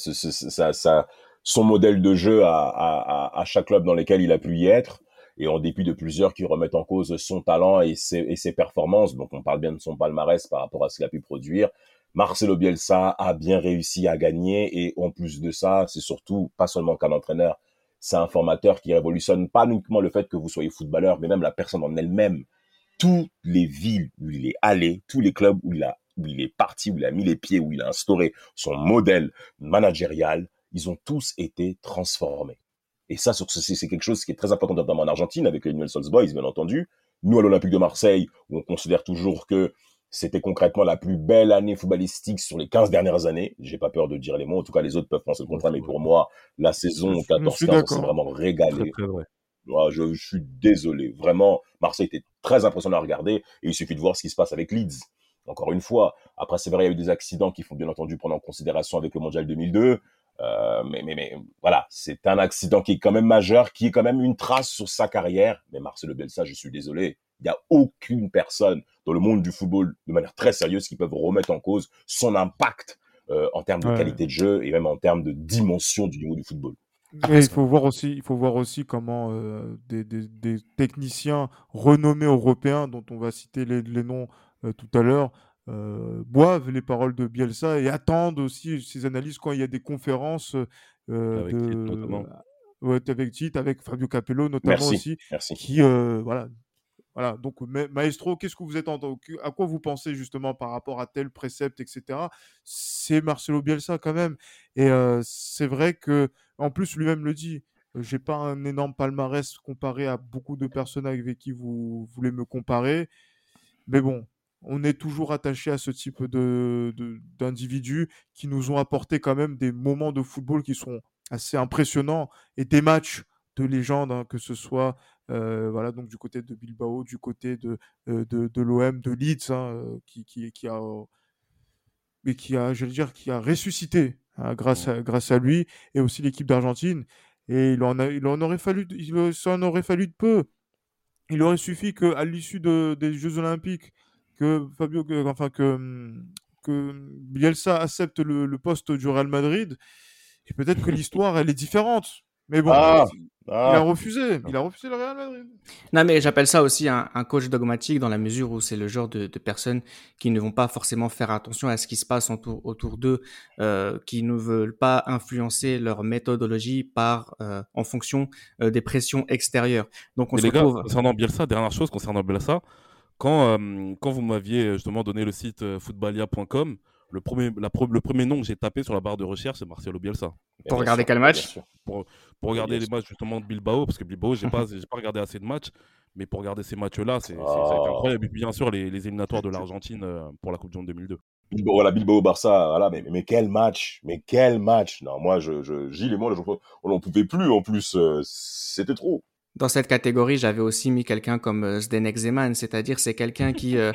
modèle de jeu à chaque club dans lequel il a pu y être, et en dépit de plusieurs qui remettent en cause son talent et ses, et ses performances, donc on parle bien de son palmarès par rapport à ce qu'il a pu produire, Marcelo Bielsa a bien réussi à gagner, et en plus de ça, c'est surtout pas seulement qu'un entraîneur, c'est un formateur qui révolutionne pas uniquement le fait que vous soyez footballeur, mais même la personne en elle-même toutes les villes où il est allé, tous les clubs où il a où il est parti, où il a mis les pieds, où il a instauré son modèle managérial, ils ont tous été transformés. Et ça, sur ce- c'est c'est quelque chose qui est très important, notamment en Argentine, avec les Newell's Boys, bien entendu. Nous, à l'Olympique de Marseille, où on considère toujours que c'était concrètement la plus belle année footballistique sur les 15 dernières années. J'ai pas peur de dire les mots. En tout cas, les autres peuvent penser le contraire, mais pour moi, la saison Je suis 14-15, on s'est d'accord. vraiment régalé. très vrai. Ouais, je, je suis désolé. Vraiment, Marseille était très impressionnant à regarder et il suffit de voir ce qui se passe avec Leeds. Encore une fois, après, c'est vrai, il y a eu des accidents qui font bien entendu prendre en considération avec le Mondial 2002. Euh, mais, mais, mais voilà, c'est un accident qui est quand même majeur, qui est quand même une trace sur sa carrière. Mais Marcelo Bielsa, je suis désolé, il n'y a aucune personne dans le monde du football, de manière très sérieuse, qui peut remettre en cause son impact euh, en termes de Ouais. qualité de jeu et même en termes de dimension du niveau du football. Il faut voir aussi, il faut voir aussi comment euh, des, des- des techniciens renommés européens, dont on va citer les, les noms euh, tout à l'heure, euh, boivent les paroles de Bielsa et attendent aussi ses analyses quand il y a des conférences Avec Tite, de, notamment. ouais, avec Tite, avec Fabio Capello notamment Merci, aussi, merci. qui voilà. Voilà, donc Ma- Maestro, qu'est-ce que vous êtes en... à quoi vous pensez justement par rapport à tel précepte, etc. C'est Marcelo Bielsa quand même. Et c'est vrai que, en plus, lui-même le dit, j'ai pas un énorme palmarès comparé à beaucoup de personnes avec qui vous voulez me comparer. Mais bon, on est toujours attaché à ce type de- d'individus qui nous ont apporté quand même des moments de football qui sont assez impressionnants et des matchs de légende, hein, que ce soit euh, voilà, donc du côté de Bilbao, du côté de, euh, de, de l'OM, de Leeds, hein, euh, qui, qui, qui a, mais qui a, j'allais dire, qui a ressuscité hein, grâce, à, grâce à lui et aussi l'équipe d'Argentine. Et il en, a, il en aurait fallu, il, ça en aurait fallu de peu. Il aurait suffi que à l'issue de, des Jeux Olympiques, que Fabio, que- enfin que, que Bielsa accepte le, le poste du Real Madrid. Et peut-être que l'histoire, elle est différente. Mais bon, Ah, il a ah, refusé. Il a refusé le Real Madrid. Non, mais j'appelle ça aussi un, un coach dogmatique dans la mesure où c'est le genre de, de personnes qui ne vont pas forcément faire attention à ce qui se passe autour, autour d'eux, euh, qui ne veulent pas influencer leur méthodologie par, euh, en fonction euh, des pressions extérieures. Donc on Et se les gars, retrouve. concernant Bielsa, dernière chose concernant Bielsa, Quand, euh, quand vous m'aviez justement donné le site euh, footballia.com, le premier, la le premier nom que j'ai tapé sur la barre de recherche, c'est Marcelo Bielsa. Pour regarder quel match Pour, pour regarder les matchs justement de Bilbao, parce que Bilbao, j'ai pas, pas regardé assez de matchs, mais pour regarder ces matchs-là, c'est oh. incroyable. Et bien sûr, les, les éliminatoires de l'Argentine euh, pour la Coupe du Monde 2002. Bilbao, voilà, Bilbao Barça, voilà, mais, mais, quel match, mais quel match. Non, moi, je, je, Gilles et moi, on n'en pouvait plus en plus, euh, c'était trop. Dans cette catégorie, j'avais aussi mis quelqu'un comme euh, Zdenek Zeman, c'est-à-dire c'est quelqu'un qui, euh,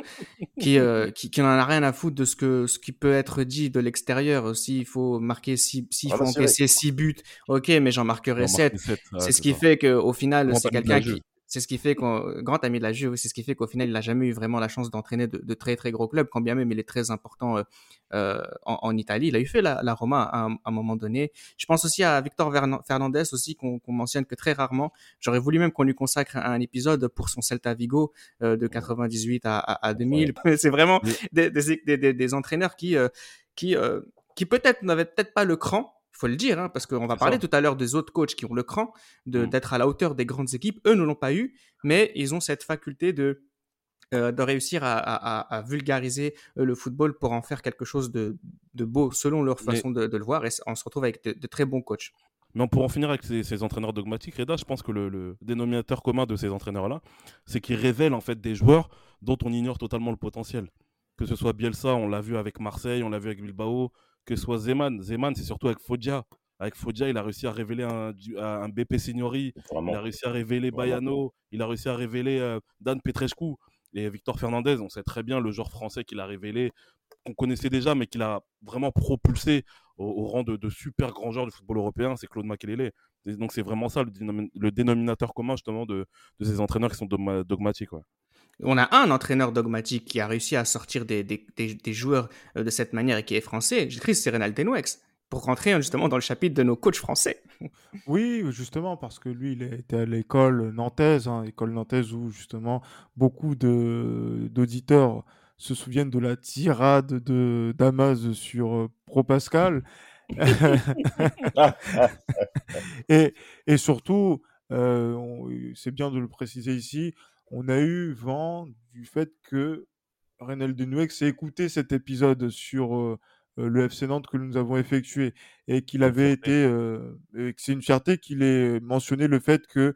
qui, euh, qui, qui n'en a rien à foutre de ce que ce qui peut être dit de l'extérieur. S'il faut marquer six, s'il ah faut bah, encaisser six buts, ok, mais j'en marquerai sept. c'est ce qui fait qu'au final, c'est quelqu'un qui, c'est ce qui fait qu'un grand ami de la Juve, c'est ce qui fait qu'au final, il n'a jamais eu vraiment la chance d'entraîner de, très très gros clubs, quand bien même il est très important euh, euh, en, Italie. Il a eu fait la, Roma à un, moment donné. Je pense aussi à Victor Fernandez aussi qu'on mentionne que très rarement. J'aurais voulu même qu'on lui consacre un, épisode pour son Celta Vigo euh, de 98 à, 2000. C'est vraiment des, des, entraîneurs qui qui qui peut-être n'avaient peut-être pas le cran faut le dire, hein, parce qu'on va parler tout à l'heure des autres coachs qui ont le cran mmh. d'être à la hauteur des grandes équipes. Eux ne l'ont pas eu, mais ils ont cette faculté de, euh, de réussir à, vulgariser euh, le football pour en faire quelque chose de, beau selon leur façon de, le voir. Et on se retrouve avec de, très bons coachs. Mais pour en finir avec ces, entraîneurs dogmatiques, Reda, je pense que le, dénominateur commun de ces entraîneurs-là, c'est qu'ils révèlent en fait des joueurs dont on ignore totalement le potentiel. Que ce soit Bielsa, on l'a vu avec Marseille, on l'a vu avec Bilbao, que ce soit Zeman. Zeman, c'est surtout avec Foggia. Avec Foggia, il a réussi à révéler un, un BP Signori, il a réussi à révéler Bayano, il a réussi à révéler euh, Dan Petrescu. Et Victor Fernandez, on sait très bien le genre français qu'il a révélé, qu'on connaissait déjà, mais qu'il a vraiment propulsé au, rang de, super grand joueur du football européen, c'est Claude Makelele. donc c'est vraiment ça le, dénominateur commun justement de, ces entraîneurs qui sont dogmatiques. On a un entraîneur dogmatique qui a réussi à sortir des, joueurs euh, de cette manière et qui est français. J'écris, c'est Renal Denouex pour rentrer justement dans le chapitre de nos coachs français. Oui, justement, parce que lui, il était à l'école nantaise, hein, école nantaise où justement beaucoup d'auditeurs se souviennent de la tirade de Damas sur euh, Pro Pascal. et, surtout, euh, c'est bien de le préciser ici, on a eu vent du fait que Renel Denouex ait écouté cet épisode sur euh, euh, le FC Nantes que nous avons effectué et qu'il avait été, euh, c'est une fierté qu'il ait mentionné le fait que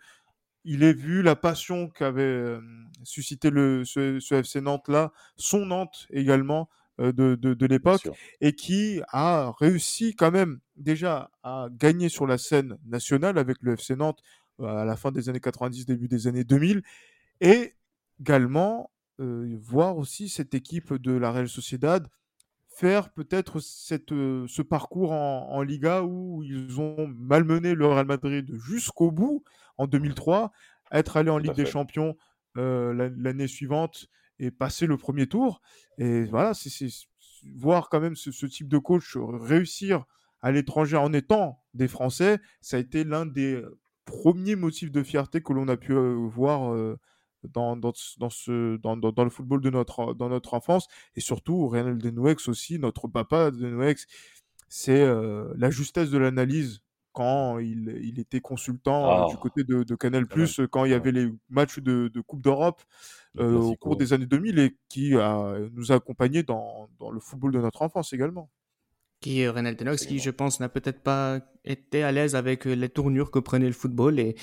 il ait vu la passion qu'avait suscité le, ce, FC Nantes là, son Nantes également de, de l'époque, et qui a réussi quand même déjà à gagner sur la scène nationale avec le FC Nantes à la fin des années 90, début des années 2000, et également, voir aussi cette équipe de la Real Sociedad faire peut-être cette, ce parcours en, Liga où ils ont malmené le Real Madrid jusqu'au bout en 2003, être allé en Ligue des Champions l'année suivante et passer le premier tour. Et voilà, c'est voir quand même ce, ce, type de coach réussir à l'étranger en étant des Français, ça a été l'un des premiers motifs de fierté que l'on a pu voir dans, dans, dans, ce, dans, dans, le football de notre, dans notre enfance. Et surtout, Reynald Denouex aussi, notre papa Denouex, c'est euh, la justesse de l'analyse quand il, il, était consultant euh, du ah. côté de, de Canal+, quand il y avait les matchs de, de Coupe d'Europe euh, au cours des années 2000 et qui a, nous a accompagnés dans, dans le football de notre enfance également qui est Renal Tenox, qui je pense n'a peut-être pas été à l'aise avec euh, les tournures que prenait le football. Et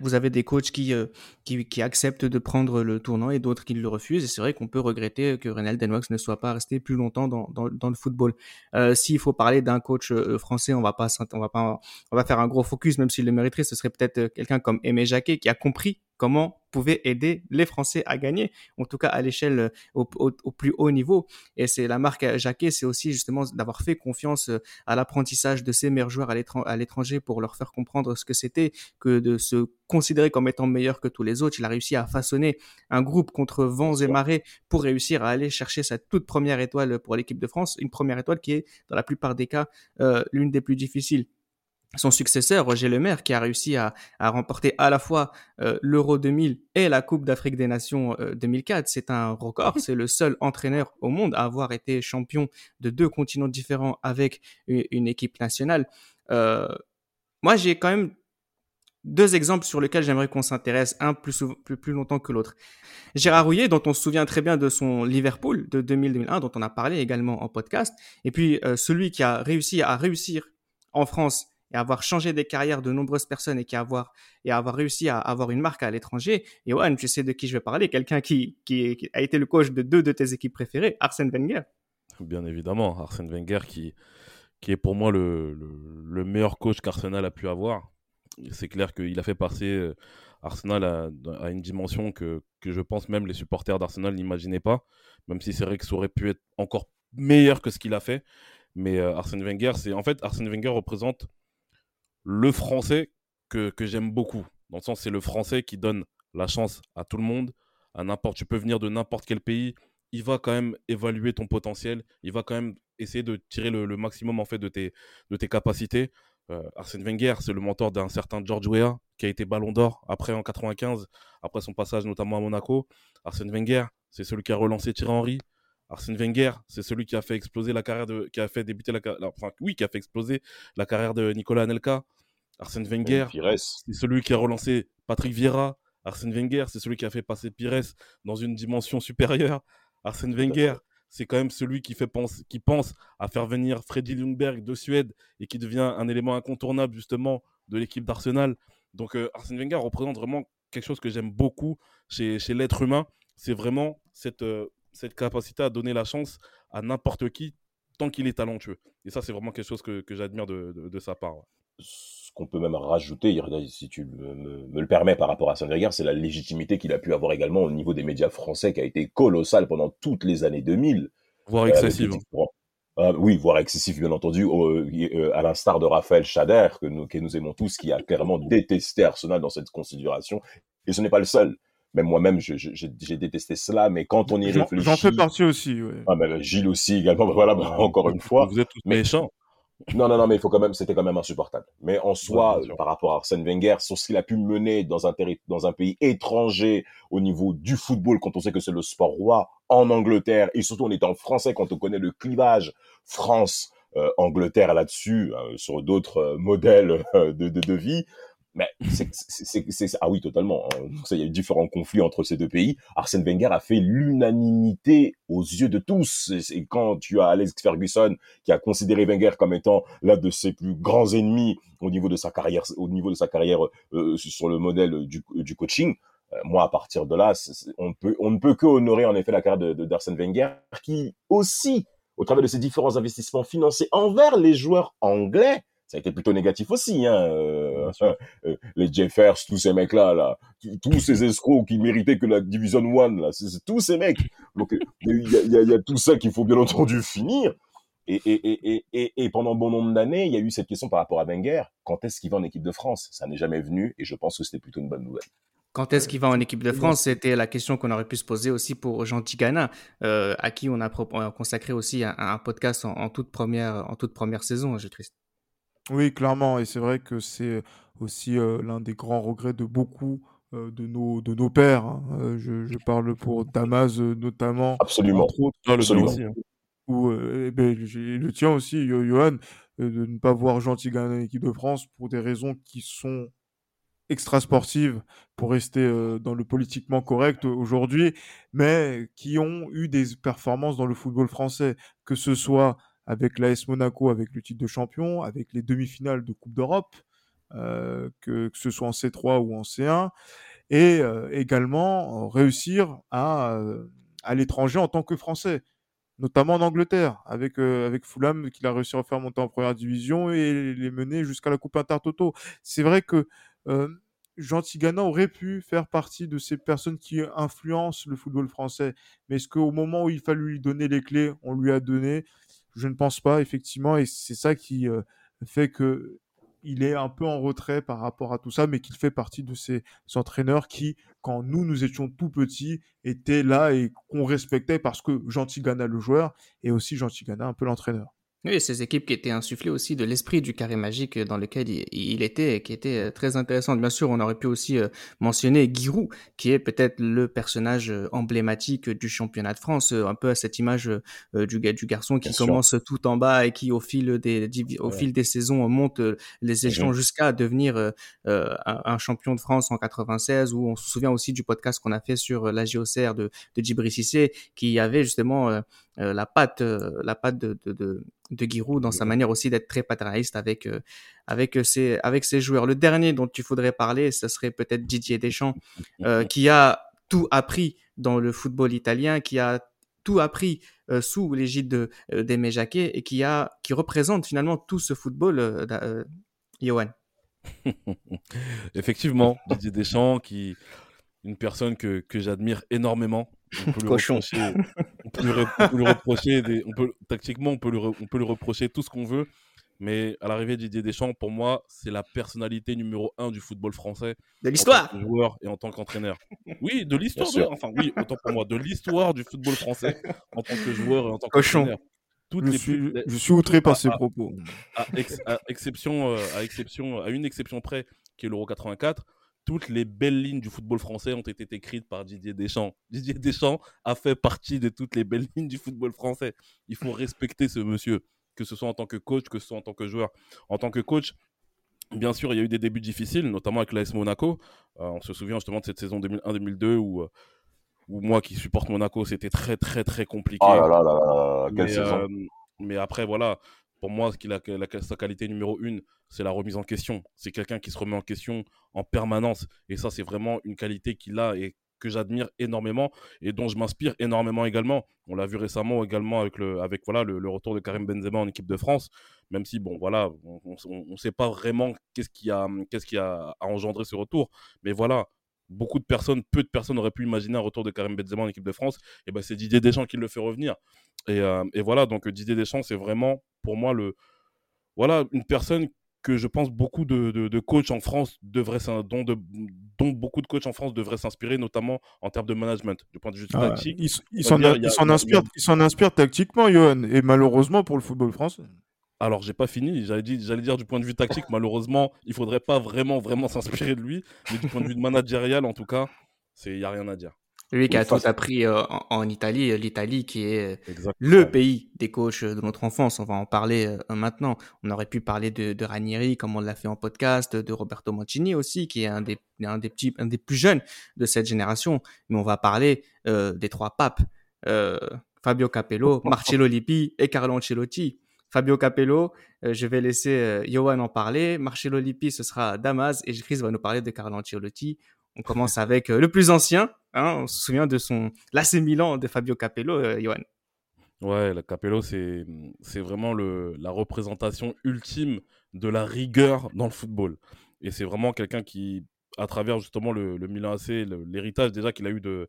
vous avez des coachs qui, euh, qui, qui, acceptent de prendre le tournant et d'autres qui le refusent. Et c'est vrai qu'on peut regretter que Renal Tenox ne soit pas resté plus longtemps dans, dans, le football. Euh, S'il faut parler d'un coach euh, français, on va pas, on va pas, on va faire un gros focus, même s'il le mériterait. Ce serait peut-être quelqu'un comme Aimé Jacquet qui a compris comment pouvait aider les Français à gagner, en tout cas à l'échelle au, plus haut niveau. Et c'est la marque Jacquet, c'est aussi justement d'avoir fait confiance à l'apprentissage de ces meilleurs joueurs l'étranger pour leur faire comprendre ce que c'était que de se considérer comme étant meilleur que tous les autres. Il a réussi à façonner un groupe contre vents et marées pour réussir à aller chercher sa toute première étoile pour l'équipe de France, une première étoile qui est dans la plupart des cas euh, l'une des plus difficiles son successeur, Roger Lemaire, qui a réussi à, remporter à la fois euh, l'Euro 2000 et la Coupe d'Afrique des Nations 2004. Euh, c'est un record. C'est le seul entraîneur au monde à avoir été champion de deux continents différents avec une, équipe nationale. Euh, moi, j'ai quand même deux exemples sur lesquels j'aimerais qu'on s'intéresse, un plus, plus, longtemps que l'autre. Gérard Rouillet, dont on se souvient très bien de son Liverpool de 2000-2001, dont on a parlé également en podcast, et puis euh, celui qui a réussi à réussir en France et avoir changé des carrières de nombreuses personnes et qui avoir et avoir réussi à avoir une marque à l'étranger. Et ouais, tu sais de qui je vais parler, quelqu'un qui, qui, a été le coach de deux de tes équipes préférées, Arsène Wenger. Bien évidemment, Arsène Wenger qui, qui est pour moi le, le, meilleur coach qu'Arsenal a pu avoir. C'est clair qu'il a fait passer euh, Arsenal à, à, une dimension que, que je pense même les supporters d'Arsenal n'imaginaient pas, même si c'est vrai que ça aurait pu être encore meilleur que ce qu'il a fait. Mais euh, Arsène Wenger, c'est en fait Arsène Wenger représente le français que, que j'aime beaucoup. Dans le sens, c'est le français qui donne la chance à tout le monde, à n'importe. Tu peux venir de n'importe quel pays. Il va quand même évaluer ton potentiel. Il va quand même essayer de tirer le, maximum en fait de tes, de tes capacités. Euh, Arsène Wenger, c'est le mentor d'un certain George Weah qui a été Ballon d'Or après en 95, après son passage notamment à Monaco. Arsène Wenger, c'est celui qui a relancé Thierry Henry. Arsène Wenger, c'est celui qui a fait exploser la carrière de, qui a fait débuter la, enfin oui, qui a fait exploser la carrière de Nicolas Anelka. Arsène Wenger, c'est celui qui a relancé Patrick Vieira. Arsène Wenger, c'est celui qui a fait passer Pires dans une dimension supérieure. Arsène Wenger, c'est quand même celui qui, fait pense, qui pense à faire venir Freddy Ljungberg de Suède et qui devient un élément incontournable justement de l'équipe d'Arsenal. Donc euh, Arsène Wenger représente vraiment quelque chose que j'aime beaucoup chez, l'être humain. C'est vraiment cette, euh, cette capacité à donner la chance à n'importe qui tant qu'il est talentueux. Et ça, c'est vraiment quelque chose que, j'admire de, sa part. Qu'on peut même rajouter, si tu me, le permets par rapport à Wenger, c'est la légitimité qu'il a pu avoir également au niveau des médias français qui a été colossale pendant toutes les années 2000. Voire euh, excessive. Euh, oui, voire excessif, bien entendu, euh, à l'instar de Raphaël Chader, que nous, que nous aimons tous, qui a clairement détesté Arsenal dans cette considération. Et ce n'est pas le seul même moi-même, j'ai détesté cela, mais quand on y réfléchit. J'en fais partie aussi, oui. Ah, ben, Gilles aussi également, voilà, encore une fois. Vous êtes tous méchants. Non, non, non, mais il faut quand même, c'était quand même insupportable. Mais en soi, par rapport à Arsène Wenger, sur ce qu'il a pu mener dans un, dans un pays étranger au niveau du football, quand on sait que c'est le sport roi en Angleterre, et surtout en étant français, quand on connaît le clivage France-Angleterre là-dessus, euh, sur d'autres euh, modèles euh, de, de, de, vie, mais c'est, ah oui, totalement. Hein. Il y a eu différents conflits entre ces deux pays. Arsène Wenger a fait l'unanimité aux yeux de tous. Et quand tu as Alex Ferguson qui a considéré Wenger comme étant l'un de ses plus grands ennemis au niveau de sa carrière, au niveau de sa carrière euh, sur le modèle du, du coaching, euh, moi, à partir de là, on peut, on ne peut que honorer en effet la carrière de d'Arsène Wenger, qui aussi, au travers de ses différents investissements financiers envers les joueurs anglais, ça a été plutôt négatif aussi. Hein, euh, euh, les Jeffers, tous ces mecs-là, là, tous ces escrocs qui méritaient que la Division One, là, c'est tous ces mecs. Donc il y a, y, a, y a, tout ça qu'il faut bien entendu finir. Et, et, et, et, pendant bon nombre d'années, il y a eu cette question par rapport à Wenger. Quand est-ce qu'il va en équipe de France? Ça n'est jamais venu et je pense que c'était plutôt une bonne nouvelle. Quand est-ce qu'il va en équipe de France? C'était la question qu'on aurait pu se poser aussi pour Jean Tigana, euh, à qui on a, consacré aussi un, un podcast en, en, toute première, en toute première saison, j'ai triste. Oui, clairement et c'est vrai que c'est aussi, l'un des grands regrets de beaucoup, de nos de nos pères, hein. je je parle pour Damas, notamment, Absolument, entre autres, absolument. Hein. ou, et beh, le tien aussi, Johan, de ne pas voir Jean Tigana en équipe de France pour des raisons qui sont extrasportives, pour rester, dans le politiquement correct aujourd'hui, mais qui ont eu des performances dans le football français. Que ce soit avec l'AS Monaco, avec le titre de champion, avec les demi-finales de Coupe d'Europe, euh, que, ce soit en C3 ou en C1, et euh, également euh, réussir à, à l'étranger en tant que Français, notamment en Angleterre, avec, avec Fulham, qu'il a réussi à faire monter en première division et les mener jusqu'à la Coupe Intertoto. C'est vrai que Jean Tigana aurait pu faire partie de ces personnes qui influencent le football français, mais est-ce qu'au moment où il fallait lui donner les clés, on lui a donné je ne pense pas, effectivement, et c'est ça qui euh, fait que il est un peu en retrait par rapport à tout ça, mais qu'il fait partie de ces entraîneurs qui, quand nous, nous étions tout petits, étaient là et qu'on respectait parce que Jean Tigana, le joueur, et aussi Jean Tigana, un peu l'entraîneur. Oui, ces équipes qui étaient insufflées aussi de l'esprit du carré magique dans lequel il, était et qui était euh, très intéressant. Bien sûr, on aurait pu aussi euh, mentionner Giroud, qui est peut-être le personnage euh, emblématique du championnat de France, un peu à cette image du, du garçon qui commence tout en bas et qui, au fil des, au fil des saisons, monte les échelons jusqu'à devenir un, champion de France en 96, où on se souvient aussi du podcast qu'on a fait sur la JOCR de, de Djibril Cissé, qui avait justement euh, la patte, euh, la patte de, de, de, Giroud dans sa manière aussi d'être très paternaliste avec, euh, avec, ses, avec ses joueurs. Le dernier dont il faudrait parler, ce serait peut-être Didier Deschamps, qui a tout appris dans le football italien, qui a tout appris sous l'égide de, d'Aimé Jacquet et qui, a, qui représente finalement tout ce football, Johan. Effectivement, Didier Deschamps, qui une personne que, que j'admire énormément on peut, lui reprocher, on peut, lui, reprocher des, on peut, tactiquement, on peut, lui, on peut lui reprocher tout ce qu'on veut. Mais à l'arrivée de Didier Deschamps, pour moi, c'est la personnalité numéro un du football français. De l'histoire En joueur et en tant qu'entraîneur. Oui, de l'histoire. Enfin, oui, autant pour moi, de l'histoire du football français en tant que joueur et en tant qu'entraîneur. Je, suis, je suis outré par ces propos. À, exception, euh, à, exception, à une exception près, qui est l'Euro 84, toutes les belles lignes du football français ont été écrites par Didier Deschamps. Didier Deschamps a fait partie de toutes les belles lignes du football français. Il faut respecter ce monsieur, que ce soit en tant que coach, que ce soit en tant que joueur. En tant que coach, bien sûr, il y a eu des débuts difficiles, notamment avec l'AS Monaco. Euh, on se souvient justement de cette saison 2001-2002 où, euh, où moi qui supporte Monaco, c'était très très très compliqué. Oh là là là là, quelle saison. Euh, mais après, voilà, pour moi, qu'il a, sa qualité numéro une, c'est la remise en question. C'est quelqu'un qui se remet en question en permanence. Et ça, c'est vraiment une qualité qu'il a et que j'admire énormément et dont je m'inspire énormément également. On l'a vu récemment également avec le, avec, voilà, le, retour de Karim Benzema en équipe de France, même si, bon, voilà, on ne sait pas vraiment qu'est-ce qui, a, qu'est-ce qui a engendré ce retour. Mais voilà, beaucoup de personnes, peu de personnes auraient pu imaginer un retour de Karim Benzema en équipe de France. Et ben c'est Didier Deschamps qui le fait revenir. Et, euh, et voilà, donc Didier Deschamps, c'est vraiment pour moi le, voilà, une personne que je pense beaucoup de, de, coachs en France devraient, dont, de, dont beaucoup de coachs en France devraient s'inspirer, notamment en termes de management, du point de vue ah tactique. Il, s'en inspire, inspire tactiquement, Johan, et malheureusement pour le football français. Alors, j'ai pas fini. J'allais dire, du point de vue tactique, malheureusement, il faudrait pas vraiment, vraiment s'inspirer de lui. Mais du point de vue managérial, en tout cas, il n'y a rien à dire. Lui qui a tout appris euh, en, Italie, l'Italie qui est le pays des coachs de notre enfance. On va en parler euh, maintenant. On aurait pu parler de, de Ranieri, comme on l'a fait en podcast, de Roberto Mancini aussi, qui est un des, un des, petits, un des plus jeunes de cette génération. Mais on va parler euh, des trois papes. Fabio Capello, Marcello Lippi et Carlo Ancelotti. Fabio Capello, euh, je vais laisser euh, Johan en parler. Marcello Lippi, ce sera Damas et Chris va nous parler de Carlo Ancelotti. On commence avec euh, le plus ancien. Hein, on se souvient de son l'AC Milan de Fabio Capello, Johan. Ouais, le Capello, c'est vraiment le, la représentation ultime de la rigueur dans le football. Et c'est vraiment quelqu'un qui, à travers justement le, Milan AC, l'héritage déjà qu'il a eu de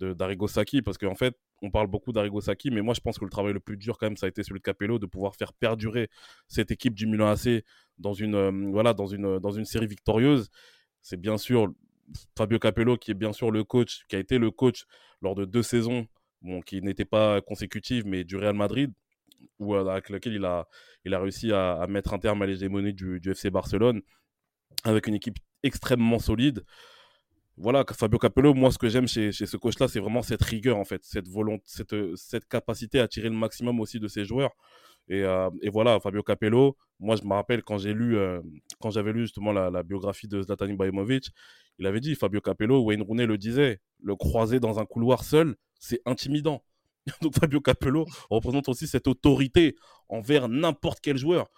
d'Arrigo Sacchi, parce qu'en fait, on parle beaucoup d'Arrigo Sacchi, mais moi je pense que le travail le plus dur quand même, ça a été celui de Capello, de pouvoir faire perdurer cette équipe du Milan AC dans une, euh, voilà, dans une, dans une série victorieuse. C'est bien sûr Fabio Capello qui est bien sûr le coach, qui a été le coach lors de deux saisons, bon, qui n'étaient pas consécutives, mais du Real Madrid, où, euh, avec lequel il a, il a réussi à, mettre un terme à l'hégémonie du, du FC Barcelone, avec une équipe extrêmement solide voilà, Fabio Capello, moi, ce que j'aime chez, ce coach-là, c'est vraiment cette rigueur, en fait, cette volonté, cette, cette capacité à tirer le maximum aussi de ses joueurs. Et, euh, voilà, Fabio Capello, moi, je me rappelle quand j'ai lu, euh, j'avais lu justement la, biographie de Zlatan Ibrahimovic, il avait dit, Fabio Capello, Wayne Rooney le disait, le croiser dans un couloir seul, c'est intimidant. Donc Fabio Capello représente aussi cette autorité envers n'importe quel joueur.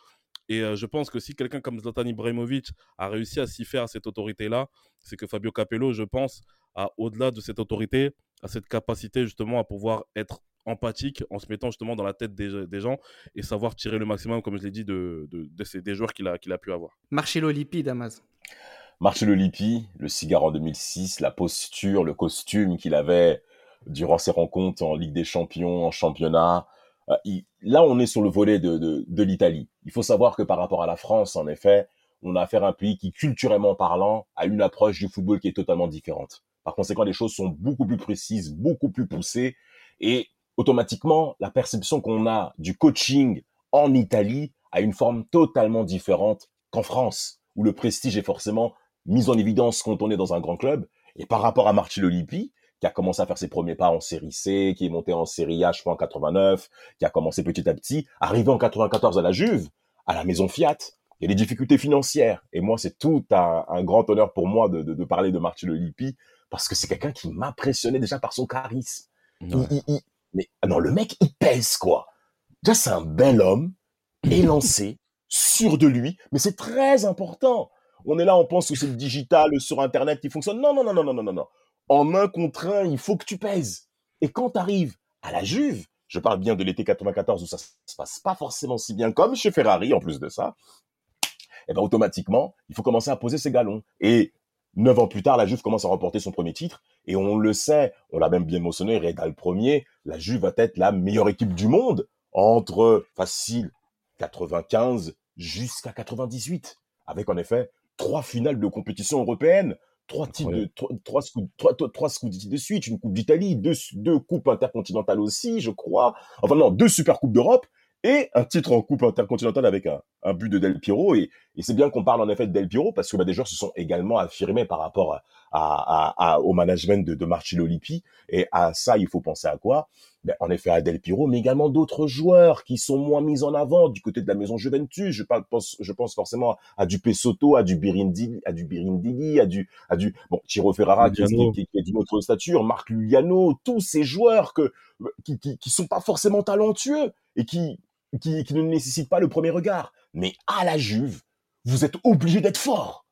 Et euh, je pense que si quelqu'un comme Zlatan Ibrahimovic a réussi à s'y faire à cette autorité-là, c'est que Fabio Capello, je pense, a au-delà de cette autorité, a cette capacité justement à pouvoir être empathique en se mettant justement dans la tête des, gens et savoir tirer le maximum, comme je l'ai dit, de, ces, des joueurs qu'il a, qu'il a pu avoir. Marcelo Lippi, Damas. Marcelo Lippi, le cigare en 2006, la posture, le costume qu'il avait durant ses rencontres en Ligue des Champions, en championnat, euh, là, on est sur le volet de, de, l'Italie. Il faut savoir que par rapport à la France, en effet, on a affaire à un pays qui, culturellement parlant, a une approche du football qui est totalement différente. Par conséquent, les choses sont beaucoup plus précises, beaucoup plus poussées, et automatiquement, la perception qu'on a du coaching en Italie a une forme totalement différente qu'en France, où le prestige est forcément mis en évidence quand on est dans un grand club. Et par rapport à Marcello Lippi, qui a commencé à faire ses premiers pas en série C, qui est monté en série A, je crois, en 89, qui a commencé petit à petit, arrivé en 94 à la Juve, à la maison Fiat, il y a des difficultés financières. Et moi, c'est tout un, grand honneur pour moi de, de, parler de Marcello Lippi, parce que c'est quelqu'un qui m'impressionnait déjà par son charisme. mais ah non, le mec, il pèse, quoi. Déjà, c'est un bel homme, élancé, sûr de lui, mais c'est très important. On est là, on pense que c'est le digital sur Internet qui fonctionne. Non, non, non, non, non, non, non en un contre un, il faut que tu pèses. Et quand tu arrives à la Juve, je parle bien de l'été 94 où ça se passe pas forcément si bien comme chez Ferrari en plus de ça, et eh ben automatiquement, il faut commencer à poser ses galons. Et neuf ans plus tard, la Juve commence à remporter son premier titre. Et on le sait, on l'a même bien mentionné, le premier, la Juve va être la meilleure équipe du monde entre facile 95 jusqu'à 98, avec en effet trois finales de compétition européenne trois titres de trois, trois, trois, trois de suite, une coupe d'Italie, deux, deux coupes intercontinentales aussi, je crois. Enfin non, deux super coupes d'Europe et un titre en coupe intercontinentale avec un, un but de Del Piero. Et, et c'est bien qu'on parle en effet de Del Piero parce que bah, des joueurs se sont également affirmés par rapport à, à, à, au management de, de Marcello Lippi. Et à ça, il faut penser à quoi? Ben, En effet, à Del Piero, mais également d'autres joueurs qui sont moins mis en avant du côté de la maison Juventus. Je pense, je pense forcément à du Pesotto, à du Birindili, à du Birindili, à du, à du bon Tiro Ferrara qui, qui, qui, est d'une autre stature, Marc Luliano, tous ces joueurs que qui, qui, qui sont pas forcément talentueux et qui ne nécessite pas le premier regard. Mais à la Juve, vous êtes obligé d'être fort.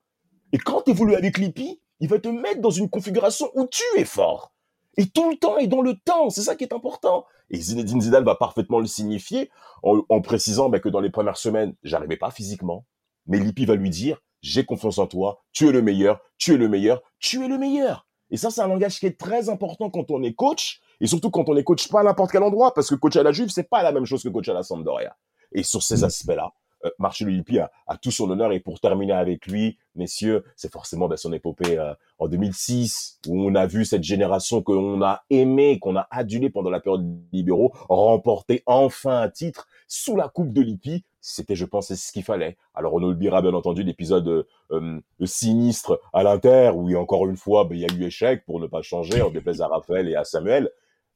Et quand tu évolues avec Lippi, il va te mettre dans une configuration où tu es fort. Et tout le temps et dans le temps, c'est ça qui est important. Et Zinedine Zidane va parfaitement le signifier en, précisant bah, que dans les premières semaines, j'arrivais pas physiquement. Mais Lippi va lui dire, j'ai confiance en toi, tu es le meilleur, tu es le meilleur, tu es le meilleur. Et ça, c'est un langage qui est très important quand on est coach et surtout quand on est coach pas à n'importe quel endroit, parce que coach à la Juve, c'est pas la même chose que coach à la Sampdoria. Et sur ces mm. aspects-là, euh, Marcello Lippi a, tout son honneur. Et pour terminer avec lui, messieurs, c'est forcément ben, son épopée euh, en 2006, où on a vu cette génération qu'on a aimée, qu'on a adulée pendant la période libéraux, remporter enfin un titre sous la coupe de Lippi. C'était, je pense, ce qu'il fallait. Alors, on oubliera bien entendu l'épisode euh, sinistre à l'Inter, où encore une fois, ben, il y a eu échec pour ne pas changer, en déplaise à Raphaël et à Samuel.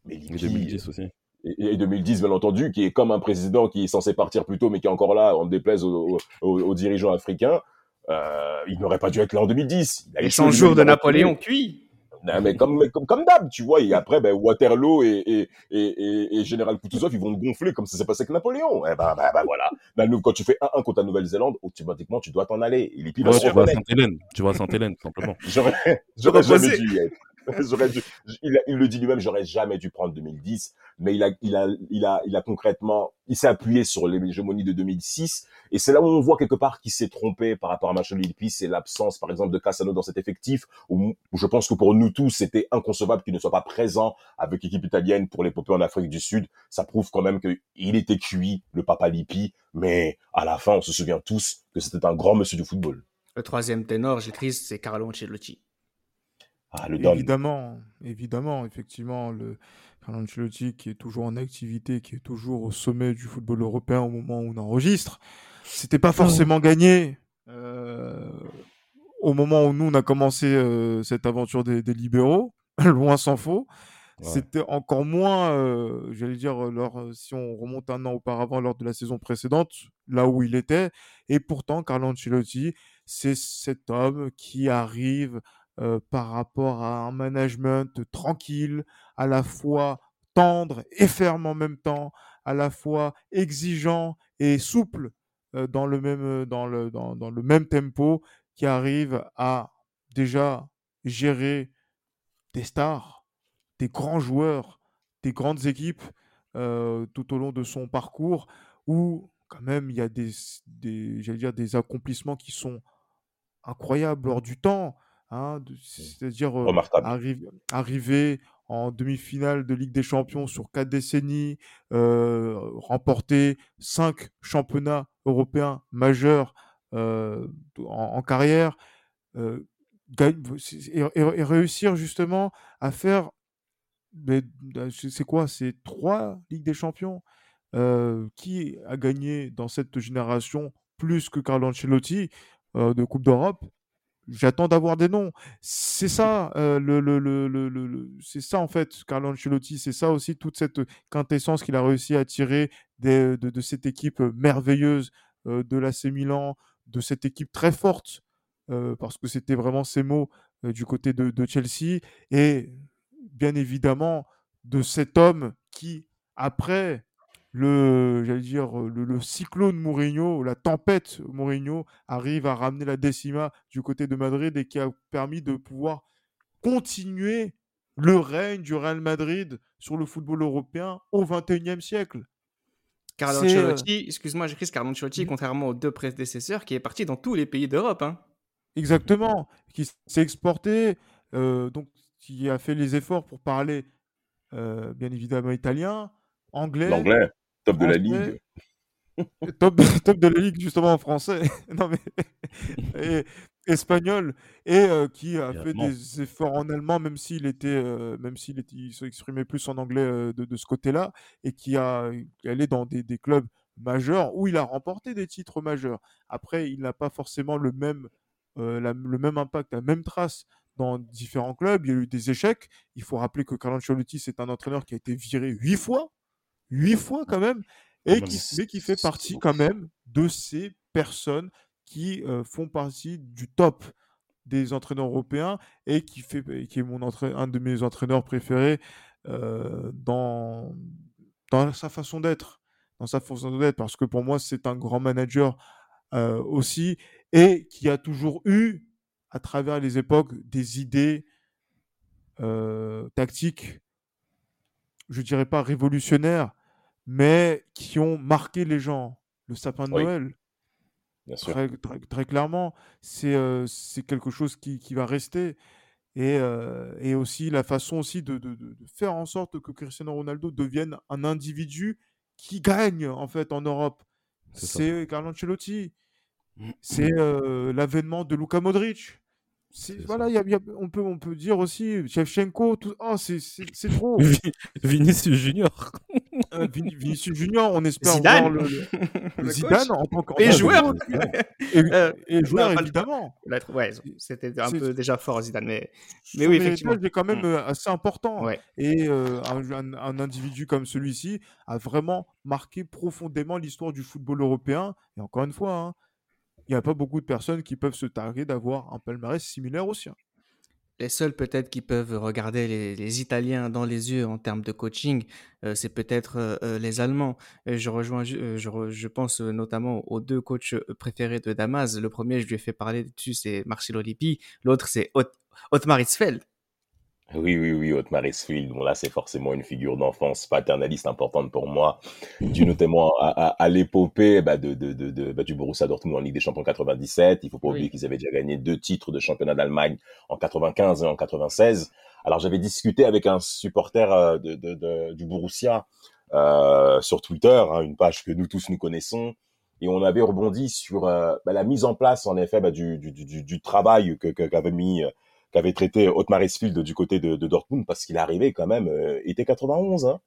Mais Lippi, 2010 aussi. Et, 2010, bien entendu, qui est comme un président qui est censé partir plus tôt, mais qui est encore là, on déplaise aux, aux, dirigeants africains. Euh, il n'aurait pas dû être là en 2010. Il a 100 jours de Napoléon cuit. Non, mais comme, comme, comme d'hab, tu vois. Et après, ben, Waterloo et, et, et, et, Général Kutuzov, ils vont gonfler comme ça s'est passé avec Napoléon. Eh ben, ben, ben voilà. Ben, quand tu fais 1-1 contre la Nouvelle-Zélande, automatiquement, tu dois t'en aller. Et les tu, vas à Sainte-Hélène. Tu vois Sainte-Hélène, simplement. J'aurais, j'aurais jamais dû y être. il, le dit lui-même, j'aurais jamais dû prendre 2010, mais il a, il a, concrètement, il s'est appuyé sur l'hégémonie de 2006, et c'est là où on voit quelque part qu'il s'est trompé par rapport à Marshall Lippi, c'est l'absence, par exemple, de Cassano dans cet effectif, où, je pense que pour nous tous, c'était inconcevable qu'il ne soit pas présent avec l'équipe italienne pour l'épopée en Afrique du Sud. Ça prouve quand même qu'il était cuit, le papa Lippi, mais à la fin, on se souvient tous que c'était un grand monsieur du football. Le troisième ténor, triste, c'est Carlo Ancelotti. Ah, évidemment, évidemment, effectivement, le Carlo Ancelotti qui est toujours en activité, qui est toujours au sommet du football européen au moment où on enregistre, c'était pas forcément gagné. Euh, au moment où nous on a commencé euh, cette aventure des, libéraux, loin s'en faut. C'était encore moins, euh, j'allais dire, lors, si on remonte un an auparavant, lors de la saison précédente, là où il était. Et pourtant, Carlo Ancelotti, c'est cet homme qui arrive euh, par rapport à un management tranquille, à la fois tendre et ferme en même temps, à la fois exigeant et souple euh, dans, le même, euh, dans, le, dans, le même tempo, qui arrive à déjà gérer des stars, des grands joueurs, des grandes équipes tout au long de son parcours, où quand même il y a des, des, dire, des accomplissements qui sont incroyables hors du temps. Hein, mmh. c'est-à-dire arriver en demi-finale de Ligue des Champions sur quatre décennies, remporter cinq championnats européens majeurs en, carrière, et, réussir justement à faire, c'est quoi C'est trois Ligues des Champions, qui a gagné dans cette génération plus que Carlo Ancelotti de Coupe d'Europe J'attends d'avoir des noms. C'est ça, le, le, le, le c'est ça en fait, Carlo Ancelotti. C'est ça aussi toute cette quintessence qu'il a réussi à tirer de, de, cette équipe merveilleuse de l'AC Milan, de cette équipe très forte, parce que c'était vraiment ses mots du côté de, de Chelsea, et bien évidemment de cet homme qui, après le, j'allais dire, le, cyclone Mourinho, la tempête Mourinho arrive à ramener la décima du côté de Madrid et qui a permis de pouvoir continuer le règne du Real Madrid sur le football européen au XXIe siècle. Carlo Ancelotti, excuse-moi, j'écris Carlo Ancelotti, mmh. contrairement aux deux prédécesseurs, qui est parti dans tous les pays d'Europe. Hein. Exactement, qui s'est exporté, donc qui a fait les efforts pour parler, bien évidemment, italien, anglais. Top de la ligue. top, top de la ligue, justement en français. non, mais... et, espagnol. Et euh, qui a fait des efforts en allemand, même s'il était, euh, même s'il était, s'exprimait plus en anglais euh, de, de, ce côté-là, et qui a allé dans des, des, clubs majeurs où il a remporté des titres majeurs. Après, il n'a pas forcément le même, la, le même impact, la même trace dans différents clubs. Il y a eu des échecs. Il faut rappeler que Carlo Ancelotti, c'est un entraîneur qui a été viré huit fois huit fois quand même, et qui, mais qui fait partie quand même de ces personnes qui euh, font partie du top des entraîneurs européens et qui, fait, qui est mon un de mes entraîneurs préférés euh, dans, dans sa façon d'être. Dans sa façon d'être, parce que pour moi, c'est un grand manager euh, aussi et qui a toujours eu, à travers les époques, des idées tactiques, je dirais pas révolutionnaires, mais qui ont marqué les gens. Le sapin de Noël, Très, très, clairement, c'est euh, quelque chose qui, qui va rester. Et, euh, et, aussi la façon aussi de, de, de, faire en sorte que Cristiano Ronaldo devienne un individu qui gagne en fait en Europe. C'est Carlo Ancelotti. C'est euh, l'avènement de Luka Modric voilà, y a, y a, on, peut, on peut dire aussi Shevchenko, tout, oh, c'est trop. Vinicius Junior. Euh, Vinicius Junior, on espère Zidane. voir le, Zidane en tant que et joueur. Et, euh, et joueur évidemment. Ouais, c'était un peu déjà fort Zidane, mais mais oui effectivement. C'est quand même mm. euh, assez important. Ouais. Et euh, un, un, individu comme celui-ci a vraiment marqué profondément l'histoire du football européen. Et encore une fois. Hein, il n'y a pas beaucoup de personnes qui peuvent se targuer d'avoir un palmarès similaire au sien. Les seuls peut-être qui peuvent regarder les, Italiens dans les yeux en termes de coaching, euh, c'est peut-être euh, euh, les Allemands. je rejoins, je, pense notamment aux deux coachs préférés de Damas. Le premier, je lui ai fait parler dessus, c'est Marcelo Lippi. L'autre, c'est Otmar Hitzfeld. Oui, oui, oui, Otmar Esfield. Bon, là, c'est forcément une figure d'enfance paternaliste importante pour moi, dû notamment à, à, l'épopée bah, de, de, de, bah, du Borussia Dortmund en Ligue des Champions 97. Il faut pas oublier qu'ils avaient déjà gagné deux titres de championnat d'Allemagne en 95 et en 96. Alors, j'avais discuté avec un supporter euh, de, du Borussia euh, sur Twitter, hein, une page que nous tous nous connaissons, et on avait rebondi sur euh, bah, la mise en place, en effet, bah, du, du, du, du, travail que qu'avait mis qu'avait traité Otmar Esfield du côté de, Dortmund parce qu'il arrivait quand même, euh, était 91. Hein.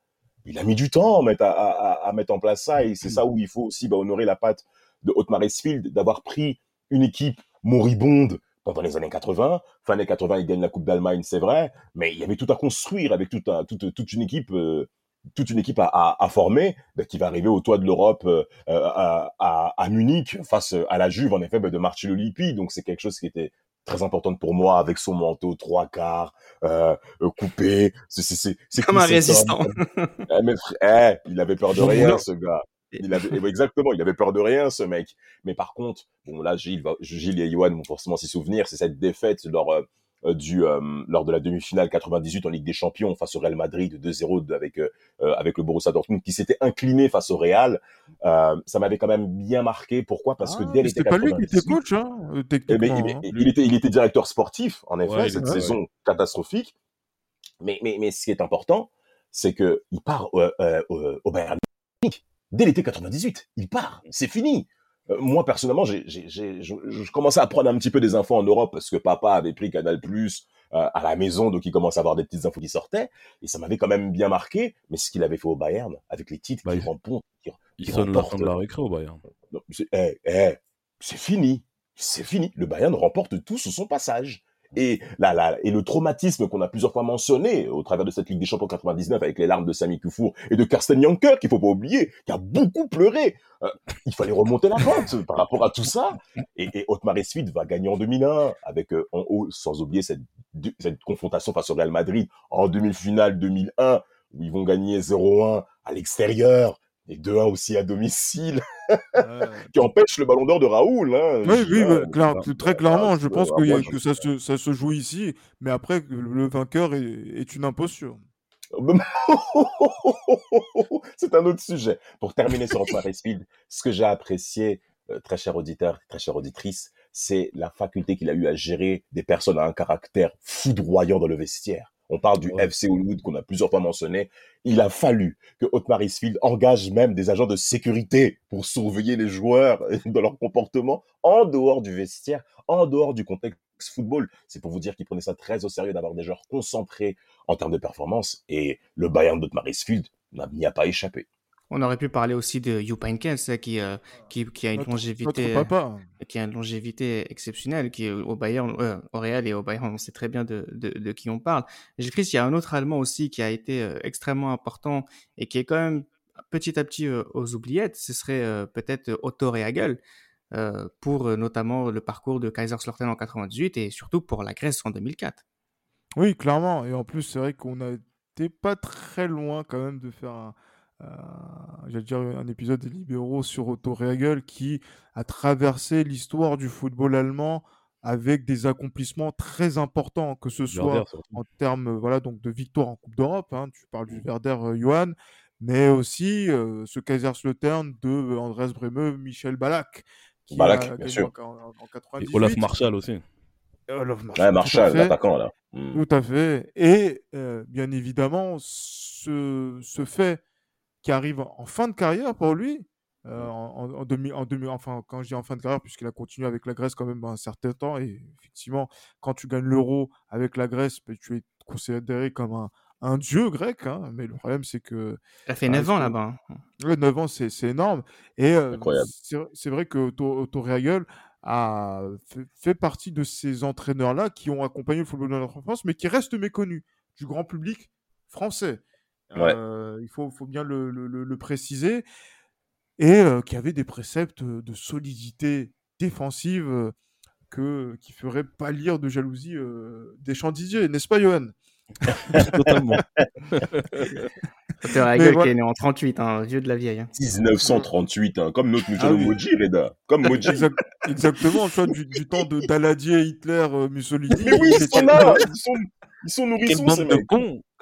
Il a mis du temps à mettre, à, à, à mettre en place ça et c'est ça où il faut aussi bah, honorer la patte de Otmar Esfield d'avoir pris une équipe moribonde pendant les années 80. Fin des 80, il gagne la Coupe d'Allemagne, c'est vrai, mais il y avait tout à construire avec toute, toute, toute une équipe. Euh, toute une équipe à, à, à former bah, qui va arriver au toit de l'Europe euh, à, à, Munich face à la Juve en effet bah, de Marcello Lippi donc c'est quelque chose qui était très importante pour moi avec son manteau trois quarts euh, euh coupé. C'est comme un résistant. eh, mais, eh, il avait peur de rien, ce gars. Il avait, eh, exactement, il avait peur de rien, ce mec. Mais par contre, bon là, Gilles, Gilles et Yohan vont forcément s'y souvenir, c'est cette défaite lors du euh, lors de la demi-finale 98 en Ligue des Champions face au Real Madrid 2-0 avec euh, avec le Borussia Dortmund qui s'était incliné face au Real. ça m'avait quand même bien marqué. Pourquoi? Parce que ah, dès l'été pas lui qui était coach, hein, eh ben, il, hein. il, était il était directeur sportif en effet cette saison catastrophique. Mais mais mais ce qui est important, c'est que il part au Bayern dès l'été 98. Il part, c'est fini. Euh, moi, personnellement, j'ai, j'ai, j'ai, je, je commençais à prendre un petit peu des infos en Europe parce que papa avait pris Canal Plus euh, à la maison, donc il commençait à avoir des petites infos qui sortaient. Et ça m'avait quand même bien marqué. Mais ce qu'il avait fait au Bayern, avec les titres Bah, qui il- remportent, qui, Il qui sonne la fin de la récré au Bayern. Non, c'est eh, eh, c'est fini. C'est fini. Le Bayern remporte tout sur son passage. Et, là, là, et le traumatisme qu'on a plusieurs fois mentionné au travers de cette Ligue des Champions 99 avec les larmes de Sami Kufour et de Karsten Janker, qu'il faut pas oublier, qui a beaucoup pleuré. Euh, il fallait remonter la pente par rapport à tout ça. Et, et Otmar Esfid va gagner en 2001 avec euh, en haut, sans oublier cette, cette confrontation face au Real Madrid en demi-finale 2001 où ils vont gagner 0-1 à l'extérieur et 2-1 aussi à domicile qui empêche le ballon d'or de Raoul. Hein. Oui, oui, bah, clair- très clairement, je pense que, a- ça, se, ça se joue ici, mais après, le vainqueur est, est une imposture. C'est un autre sujet. Pour terminer sur Otmar Speed, ce que j'ai apprécié, euh, très cher auditeur, très chère auditrice, c'est la faculté qu'il a eu à gérer des personnes à un caractère foudroyant dans le vestiaire. On parle du Ouais. FC Hollywood qu'on a plusieurs fois mentionné. Il a fallu que Otmar Isfield engage même des agents de sécurité pour surveiller les joueurs dans leur comportement en dehors du vestiaire, en dehors du contexte football. C'est pour vous dire qu'il prenait ça très au sérieux d'avoir des joueurs concentrés en termes de performance. Et le Bayern d'Otmar Isfield n'a- n'y a pas échappé. On aurait pu parler aussi de hein, qui, euh, qui, qui a une Notre, longévité, notre papa. qui a une longévité exceptionnelle, qui est au Bayern, euh, au Real et au Bayern, on sait très bien de, de, de qui on parle. J'ai Chris, il y a un autre Allemand aussi qui a été euh, extrêmement important et qui est quand même petit à petit euh, aux oubliettes. Ce serait peut-être Otto Rehagel pour notamment le parcours de Kaiserslautern en 98 et surtout pour la Grèce en 2004. Oui, clairement. Et en plus, c'est vrai qu'on n'était pas très loin quand même de faire un, j'allais dire un épisode des libéraux sur Otto Rehagel qui a traversé l'histoire du football allemand avec des accomplissements très importants, que ce soit en termes euh, voilà, donc de victoire en Coupe d'Europe. hein, tu parles du Werder euh, Johan, mais aussi euh, ce Kaiserslautern de euh, Andreas Breme, Michel Ballack. Qui a bien sûr. En, en- en Et 98. Olaf Marschall aussi. Olaf Ouais, Marshall, fait. l'attaquant, là. Hmm. Tout à fait. Et euh, bien évidemment, ce, ce fait qui arrive en fin de carrière pour lui, euh, en, en, 2000, en 2000 enfin, quand je dis en fin de carrière, puisqu'il a continué avec la Grèce quand même un certain temps, et effectivement, quand tu gagnes l'euro avec la Grèce, ben, tu es considéré comme un, un dieu grec, hein, mais le problème c'est que Il a fait Ah, 9 ans là-bas. hein. Ouais, 9 ans, c'est c'est énorme. Et euh, c'est vrai que Otto, a fait, fait partie de ces entraîneurs-là qui ont accompagné le football de notre enfance, mais qui restent méconnus du grand public français. Ouais. Euh, il faut, faut bien le, le- le- le préciser. Et euh, qui avait des préceptes de solidité défensive que, qui feraient pâlir de jalousie euh, des champs Didier, n'est-ce pas, Johan? Totalement. Rehagel voilà. qui est né en 38, hein, vieux de la vieille. hein. 1938, hein, comme notre Ah Michel oui. Moji, Reda. Comme Moji. Exact- exactement, tu vois, du, du temps de Daladier, Hitler, euh, Mussolini. Mais oui, il ils sont là. Ils sont, ils sont nourrissons, ces de mecs.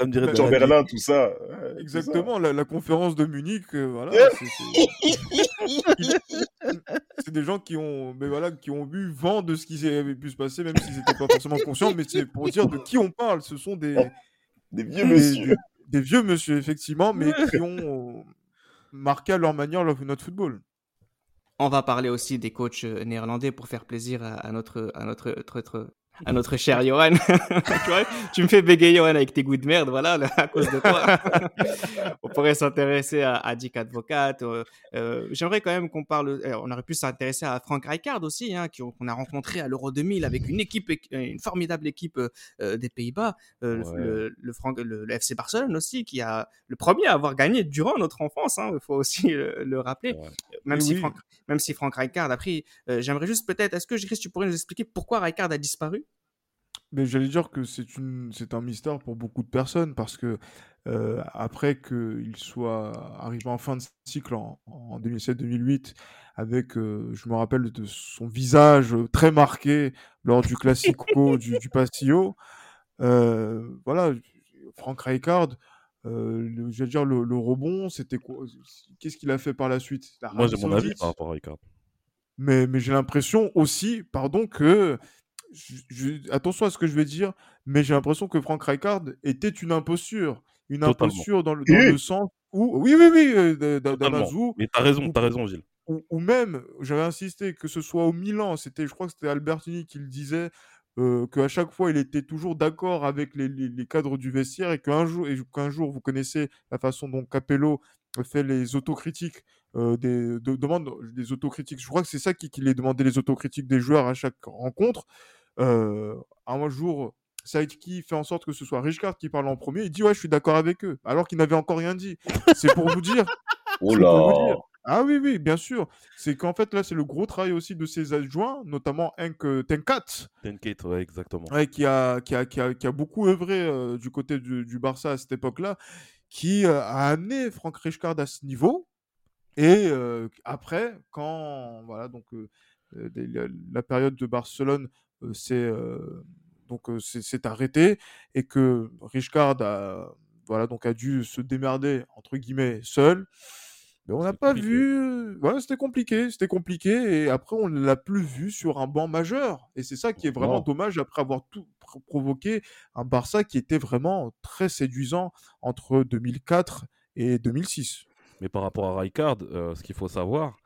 Cons, comme dirait Jean Daladier. Berlin, tout ça. Ouais, ça. Exactement, la, la conférence de Munich, euh, voilà. c'est- des gens qui ont, mais voilà, qui ont eu vent de ce qui avait pu se passer, même s'ils n'étaient pas forcément conscients. Mais c'est pour dire de qui on parle. Ce sont des, Des vieux des, monsieur. des- des vieux monsieur, effectivement, mais qui ont euh, marqué à leur manière leur- notre football. On va parler aussi des coachs euh, néerlandais pour faire plaisir à, à notre, à notre- notre- à notre cher Johan. tu, vois, tu me fais bégayer Johan avec tes goûts de merde, voilà, là, à cause de toi. on pourrait s'intéresser à, à Dick Advocat. euh, euh, J'aimerais quand même qu'on parle. euh, on aurait pu s'intéresser à Frank Rijkaard aussi, hein, qu'on a rencontré à l'Euro 2000 avec une équipe, une formidable équipe euh, euh, des Pays-Bas, euh, le- Ouais. le, le, Franck- le- le FC Barcelone aussi, qui a le premier à avoir gagné durant notre enfance. Il faut aussi le, le rappeler. Ouais. Même si oui. Franck même si Franck Rijkaard a pris. euh, J'aimerais juste peut-être, est-ce que Chris, tu pourrais nous expliquer pourquoi Rijkaard a disparu? Mais j'allais dire que c'est une, c'est un mystère pour beaucoup de personnes parce que euh, après qu'il soit arrivé en fin de cycle en, en 2007-2008, avec, euh, je me rappelle de son visage très marqué lors du Classico du, du Pastillo, euh, voilà, Franck Rijkaard, euh, le- je veux dire le, le rebond, c'était quoi Qu'est-ce qu'il a fait par la suite? Moi, L'Arabie j'ai mon avis par rapport à Ricard. mais, mais j'ai l'impression aussi, pardon, que. Je- je- attention à ce que je vais dire, mais j'ai l'impression que Frank Rijkaard était une imposture. Une Totalement. imposture dans le, dans le sens où. Oui, oui, oui, euh. Damazou. Mais t'as raison, t'as raison, Gilles. ou, même, j'avais insisté, que ce soit au Milan, c'était, je crois que c'était Albertini qui le disait, euh, qu'à chaque fois, il était toujours d'accord avec les, les, cadres du vestiaire et qu'un jour, et qu'un jour, vous connaissez la façon dont Capello fait les autocritiques, euh, des, de, demande des autocritiques. Je crois que c'est ça qui, qui les demandait les autocritiques des joueurs à chaque rencontre. Euh, un jour, qui fait en sorte que ce soit Richard qui parle en premier. Il dit ouais, je suis d'accord avec eux, alors qu'il n'avait encore rien dit. C'est pour vous dire. oh là. Ah oui, oui, bien sûr. C'est qu'en fait, là, c'est le gros travail aussi de ses adjoints, notamment Henk euh, Tenkat. Tenkat, ouais, exactement. qui, a, qui, a, qui, a, qui a beaucoup œuvré euh, du côté du, du, Barça à cette époque-là, qui euh, a amené Franck Rijkaard à ce niveau. Et après, quand voilà, donc, la, période de Barcelone c'est donc c'est arrêté et que Rijkaard a voilà donc a dû se démerder entre guillemets seul mais on n'a pas vu. Voilà, c'était compliqué, c'était compliqué. Et après, on ne l'a plus vu sur un banc majeur. Et c'est ça qui est vraiment dommage après avoir tout provoqué un Barça qui était vraiment très séduisant entre 2004 et 2006. Mais par rapport à Rijkaard, euh, ce qu'il faut savoir,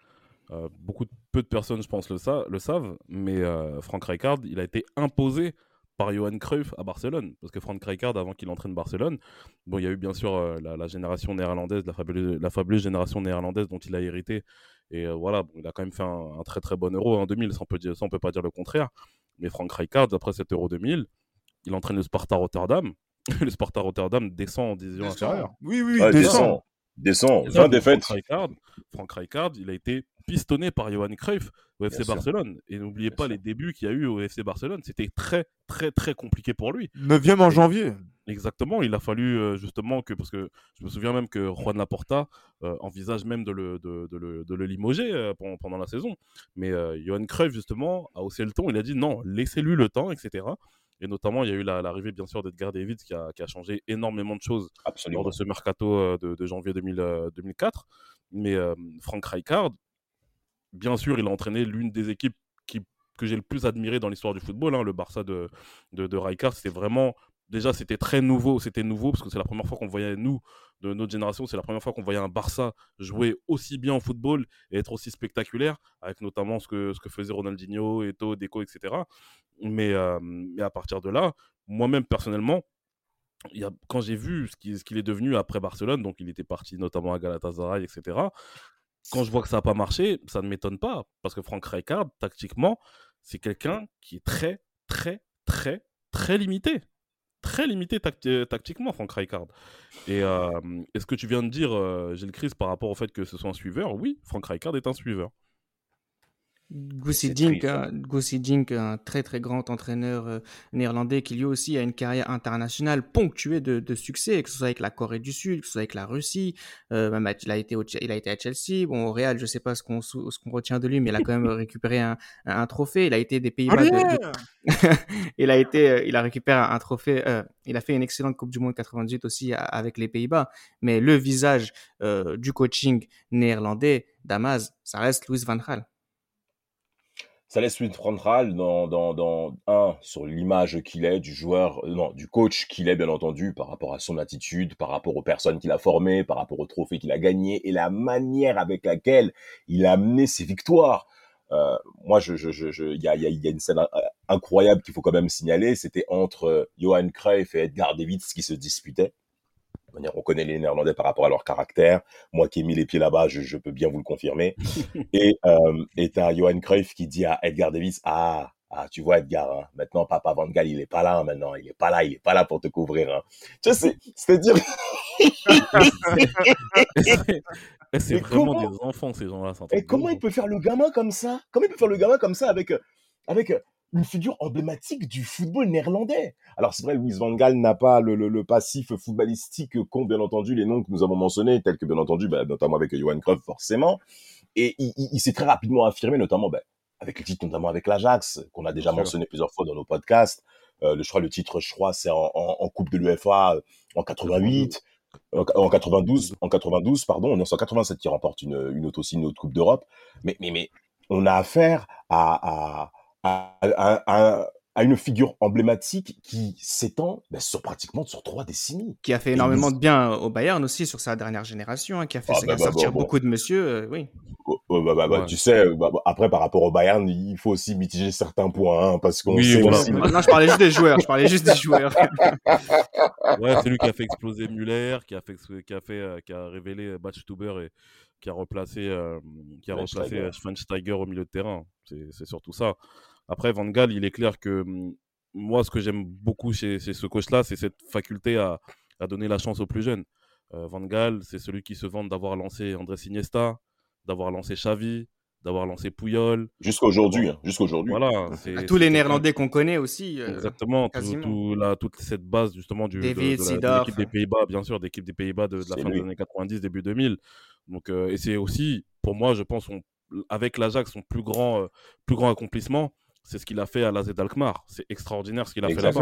euh, beaucoup peu de personnes, je pense, le, le savent, mais euh, Franck Rijkaard, il a été imposé par Johan Cruyff à Barcelone. Parce que Frank Rijkaard, avant qu'il entraîne Barcelone, bon, il y a eu bien sûr euh, la, génération néerlandaise, la fabuleuse, la fabuleuse, génération néerlandaise dont il a hérité. Et euh, voilà, bon, il a quand même fait un, très très bon euro en 2000, ça on peut, dire, ça, on peut pas dire le contraire. Mais Frank Rijkaard, après cet euro 2000, il entraîne le Sparta Rotterdam. le Sparta Rotterdam descend en division inférieure. Oui, oui, descend. Descend. 20 défaites. Frank Rijkaard, il a été pistonné par Johan Cruyff au FC Barcelone. Et n'oubliez pas les débuts qu'il y a eu au FC Barcelone. C'était très, très, très compliqué pour lui. 9 en janvier. Exactement. Il a fallu euh, justement que, parce que je me souviens même que Juan Laporta euh, envisage même de le, de, le, de le limoger euh, pendant, la saison. Mais Johan Cruyff, justement, a haussé le ton. Il a dit non, laissez-lui le temps, etc. Et notamment, il y a eu l'arrivée, bien sûr, d'Edgar Davids qui a, qui a, changé énormément de choses lors de ce mercato de, janvier 2004. Mais Frank Rijkaard, bien sûr, il a entraîné l'une des équipes qui, que j'ai le plus admiré dans l'histoire du football, hein, le Barça de, de, de Rijkaard. C'était vraiment, déjà, c'était très nouveau. C'était nouveau parce que c'est la première fois qu'on voyait, nous, de notre génération, c'est la première fois qu'on voyait un Barça jouer aussi bien au football et être aussi spectaculaire, avec notamment ce que, ce que faisaient Ronaldinho, Eto, Deco, etc. Mais, euh, mais à partir de là, moi-même, personnellement, quand j'ai vu ce qu'il est devenu après Barcelone, donc il était parti notamment à Galatasaray, etc quand je vois que ça n'a pas marché, ça ne m'étonne pas. Parce que Frank Rijkaard, tactiquement, c'est quelqu'un qui est très, très, très, très limité. Très limité euh, tactiquement, Frank Rijkaard. Et euh, est-ce que tu viens de dire, euh, Gilles Chris, par rapport au fait que ce soit un suiveur? Oui, Frank Rijkaard est un suiveur. Gussie Dink, Dink, un très très grand entraîneur euh, néerlandais qui lui aussi a une carrière internationale ponctuée de, de, succès, que ce soit avec la Corée du Sud, que ce soit avec la Russie. Euh, même il, a été il a été à Chelsea. Bon, au Real, je sais pas ce qu'on ce qu'on retient de lui, mais il a quand même récupéré un, un, trophée. Il a été des Pays-Bas. il a été, euh, il a récupéré un, trophée. Euh, il a fait une excellente Coupe du Monde 98 aussi avec les Pays-Bas. Mais le visage du coaching néerlandais, Damas, ça reste Louis Van Gaal ça laisse une frontale dans, dans, dans un sur l'image qu'il est du joueur, euh, non, du coach qu'il est bien entendu par rapport à son attitude, par rapport aux personnes qu'il a formées, par rapport aux trophées qu'il a gagnés et la manière avec laquelle il a amené ses victoires. Euh, moi, je, je, je, il y a, y, y a une scène incroyable qu'il faut quand même signaler. C'était entre Johan Cruyff et Edgar Davids qui se disputaient on connaît les Néerlandais par rapport à leur caractère. Moi qui ai mis les pieds là-bas, je, peux bien vous le confirmer. et euh, et t'as Johan Cruyff qui dit à Edgar Davis, ah, ah, tu vois Edgar, hein, maintenant Papa Van Gaal, il est pas là maintenant, il est pas là, il est pas là pour te couvrir. Hein. Tu sais, c'est-à-dire... c'est vraiment des enfants ces gens-là. Et comment il peut faire le gamin comme ça? Comment il peut faire le gamin comme ça avec avec une figure emblématique du football néerlandais. Alors c'est vrai, Louis Van Gaal n'a pas le, le, passif footballistique qu'ont bien entendu les noms que nous avons mentionnés, tels que bien entendu, bah, notamment avec Johan Cruyff forcément. Et il, il, s'est très rapidement affirmé, notamment bah, avec le titre, notamment avec l'Ajax, qu'on a déjà mentionné plusieurs fois dans nos podcasts. Euh, le, je crois le titre, je crois, c'est en, en, Coupe de l'UEFA euh, en 88. En, 92, en 92, pardon, en 1987 qui remporte une, une autre aussi une autre Coupe d'Europe. Mais, mais, mais on a affaire à, à à, une figure emblématique qui s'étend ben, sur pratiquement sur trois décennies. Qui a fait énormément de bien au Bayern aussi sur sa dernière génération, hein, qui a fait ah, bah, bah, sortir bah, beaucoup de monsieur, euh, oui. Oh, oh, bah, bah, bah, Ouais. tu sais, bah, bah, après par rapport au Bayern, il faut aussi mitiger certains points, hein, parce qu'on Oui, sait voilà. aussi. Non, je parlais juste des joueurs. Je parlais juste des joueurs. Ouais, c'est lui qui a fait exploser Muller, qui a fait, qui a fait, euh, qui a révélé Batchtuber et qui a replacé, euh, qui a replacé Schweinsteiger. euh, au milieu de terrain. C'est c'est surtout ça. Après, Van Gaal, il est clair que hum, moi, ce que j'aime beaucoup chez, chez ce coach-là, c'est cette faculté à, à donner la chance aux plus jeunes. Euh, Van Gaal, c'est celui qui se vante d'avoir lancé André Iniesta, d'avoir lancé Xavi, d'avoir lancé Puyol. Jusqu'à aujourd'hui, hein. Voilà. c'est tous les Néerlandais qu'on connaît aussi. euh, Exactement, tout, quasiment. tout la- toute cette base justement du, de- David, de, de l'équipe des Pays-Bas, bien sûr, d'équipe des Pays-Bas de, de la fin lui. des années 90, début 2000. Donc, euh, et c'est aussi, pour moi, je pense, avec l'Ajax, son plus grand, euh, plus grand accomplissement, c'est ce qu'il a fait à l'AZ Alkmaar. C'est extraordinaire ce qu'il a fait là-bas.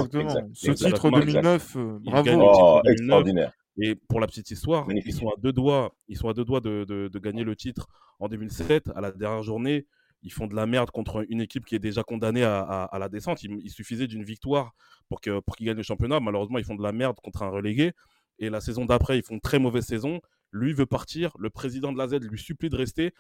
Ce titre exact. 2009, euh, bravo. gagne. Oh, titre 2009. extraordinaire. Et pour la petite histoire, Magnifique. ils sont à deux doigts, ils sont à deux doigts de, de- de gagner le titre en 2007. À la dernière journée, ils font de la merde contre une équipe qui est déjà condamnée à, à- à la descente. Il, il suffisait d'une victoire pour que pour qu'ils gagnent le championnat. Malheureusement, ils font de la merde contre un relégué. Et la saison d'après, ils font une très mauvaise saison. Lui veut partir. Le président de la Z lui supplie de rester.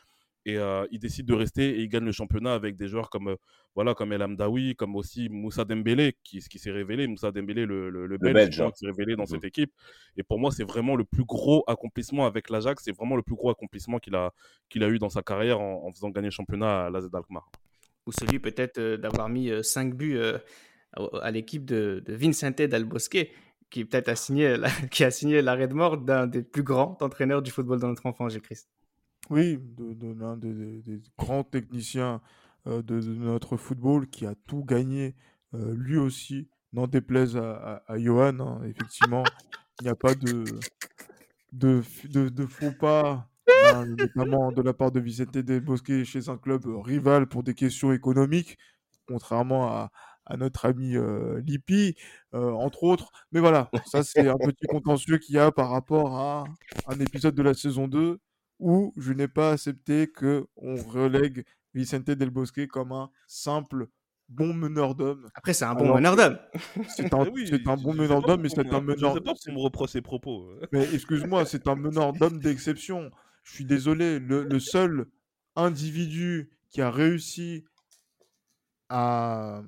Et euh, il décide de rester et il gagne le championnat avec des joueurs comme, euh, voilà, comme El Amdaoui, comme aussi Moussa Dembélé, qui, qui s'est révélé. Moussa Dembélé, le, le, le Belge, hein. qui s'est révélé dans Mhm. cette équipe. Et pour moi, c'est vraiment le plus gros accomplissement avec l'Ajax. C'est vraiment le plus gros accomplissement qu'il a, qu'il a eu dans sa carrière en, en faisant gagner le championnat à l'AZ Alkmaar. Ou celui peut-être euh, d'avoir mis 5 buts euh, à, à l'équipe de, de Vincente Del Bosque, qui peut-être a signé, la- qui a signé l'arrêt de mort d'un des plus grands entraîneurs du football dans notre enfance, Gilles Christ. Oui, de, l'un des, grands techniciens euh, de, notre football qui a tout gagné, euh, lui aussi, n'en déplaise à, Johan. hein, effectivement, il n'y a pas de, de, faux pas, hein, notamment de la part de Vicente Del Bosque chez un club euh, rival pour des questions économiques, contrairement à, à notre ami Lippi, entre autres. Mais voilà, ça c'est un petit contentieux qu'il y a par rapport à un épisode de la saison 2 où je n'ai pas accepté que on relègue Vicente Del Bosque comme un simple bon meneur d'hommes. Après, c'est un bon Alors meneur d'homme. C'est un, Eh c'est un bon meneur d'hommes, mais c'est un meneur. Je sais pas si on me reproche ses propos. Mais excuse-moi, c'est un meneur d'hommes d'exception. Je suis désolé, le, le seul individu qui a réussi à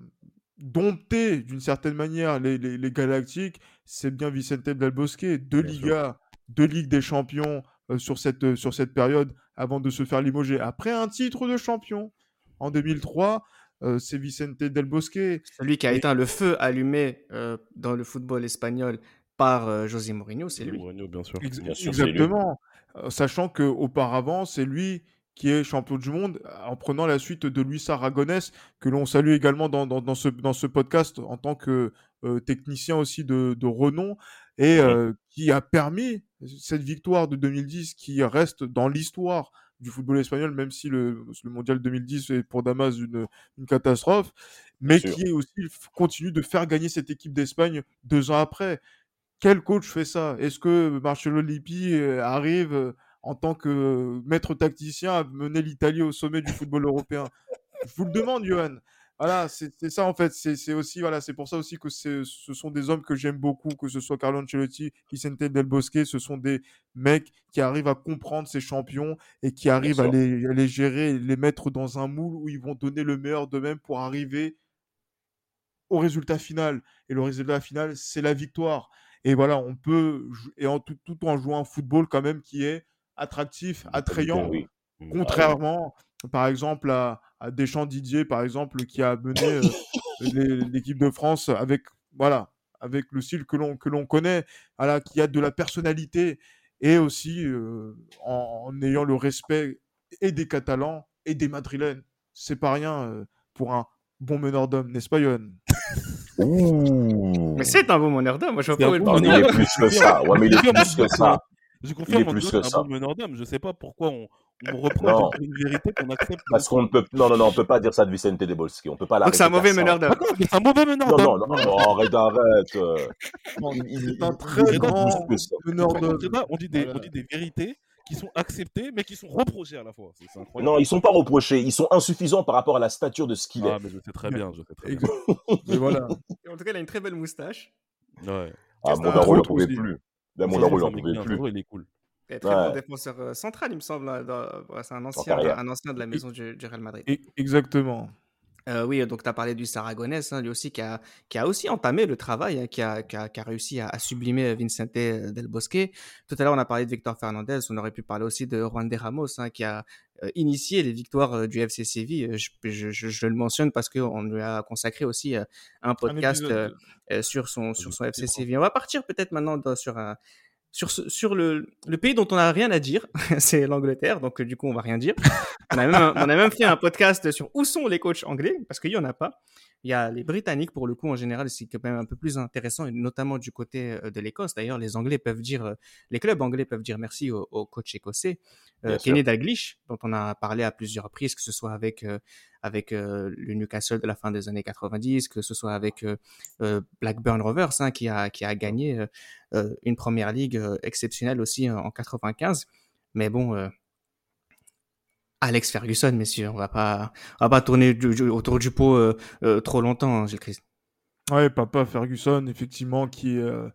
dompter d'une certaine manière les, les- les Galactiques, c'est bien Vicente Del Bosque. Deux Bien sûr. Ligas, deux Ligues des Champions sur, cette, euh, sur cette période avant de se faire limoger. Après un titre de champion en 2003, euh, c'est Vicente Del Bosque. Celui qui a Et- éteint le feu allumé euh, dans le football espagnol par euh, José Mourinho, c'est lui. Mourinho, bien sûr. Ex- Bien sûr, c'est lui. exactement. Euh, sachant qu'auparavant, c'est lui qui est champion du monde euh, en prenant la suite de Luis Aragonès, que l'on salue également dans, dans, dans ce, dans ce podcast en tant que euh, technicien aussi de, de renom, et euh, qui a permis cette victoire de 2010 qui reste dans l'histoire du football espagnol, même si le, le mondial 2010 est pour Damas une, une catastrophe, mais qui est aussi continue de faire gagner cette équipe d'Espagne deux ans après. Quel coach fait ça? Est-ce que Marcelo Lippi euh, arrive euh, en tant que maître tacticien à mener l'Italie au sommet du football européen? Je vous le demande, Johan. Voilà, c'est ça en fait. C'est aussi voilà, c'est pour ça aussi que ce sont des hommes que j'aime beaucoup, que ce soit Carlo Ancelotti, Vicente Del Bosque, ce sont des mecs qui arrivent à comprendre ces champions et qui arrivent à les, à les gérer, et les mettre dans un moule où ils vont donner le meilleur d'eux-mêmes pour arriver au résultat final. Et le résultat final, c'est la victoire. Et voilà, on peut, et en tout, tout en jouant un football quand même qui est attractif, attrayant, Oui. contrairement, par exemple, à, à Deschamps Didier, par exemple, qui a mené euh, l'équipe de France avec, voilà, avec le style que l'on que l'on connaît, voilà, qui a de la personnalité et aussi euh, en, en ayant le respect et des Catalans et des Madrilènes. C'est pas rien euh, pour un bon meneur d'hommes, n'est-ce pas, Johan? Ouh. Mais c'est un bon meneur d'homme. Moi, je vois pas où il est plus que ça. Ouais, mais il est plus que ça. Je confirme, plus Antoine, que un ça. bon meneur d'homme. Je sais pas pourquoi on, on de dire une vérité qu'on accepte. Parce qu'on ne peut, non, non, non, on peut pas dire ça de Vicente De Bolski. On peut pas Donc, c'est un mauvais meneur d'homme. D'accord, mais c'est un mauvais meneur Non, d'homme. non, non, non, arrête, arrête. euh. C'est un très grand meneur d'hommes. on dit des, Voilà. on dit des vérités qui sont acceptées, mais qui sont reprochées à la fois. C'est c'est incroyable. Non, ils sont pas reprochés. Ils sont insuffisants par rapport à la stature de ce qu'il Ah, est. mais je sais très bien, je sais très bien. Mais voilà. En tout cas, il a une très belle moustache. Ouais. Ah, mon daron, t'as pouvait plus. Là, mon il juste en un mec pouvait plus. Il est cool. très bon défenseur central, il me semble. C'est un ancien, un ancien de la maison du, du Real Madrid. Exactement. Euh, oui, donc tu as parlé du Saragonès, hein, lui aussi, qui a, qui a aussi entamé le travail, hein, qui, a, qui, a, qui, a, réussi à, sublimer Vincente Del Bosque. Tout à l'heure, on a parlé de Victor Fernandez, on aurait pu parler aussi de Juan de Ramos, hein, qui a euh, initié les victoires euh, du FC Séville. Je, je, je, le mentionne parce qu'on lui a consacré aussi un podcast sur son, sur son FC Séville. On va partir peut-être maintenant sur un sur, sur le, le, pays dont on n'a rien à dire, c'est l'Angleterre, donc du coup on va rien dire. On a, même, on a même fait un podcast sur où sont les coachs anglais, parce qu'il n'y en a pas. Il y a les Britanniques, pour le coup, en général, c'est quand même un peu plus intéressant, et notamment du côté euh, de l'Écosse. D'ailleurs, les Anglais peuvent dire, euh, les clubs anglais peuvent dire merci au, au coach écossais, euh, Kenny Dalglish, dont on a parlé à plusieurs reprises, que ce soit avec euh, avec le Newcastle de la fin des années 90, que ce soit avec Blackburn Rovers, hein, qui a qui a gagné une première ligue exceptionnelle aussi en 95. Mais bon, Alex Ferguson, messieurs. On va pas, on va pas tourner autour du pot euh, euh, trop longtemps, hein, Gilles Christ. Ouais, papa Ferguson, effectivement, qui euh,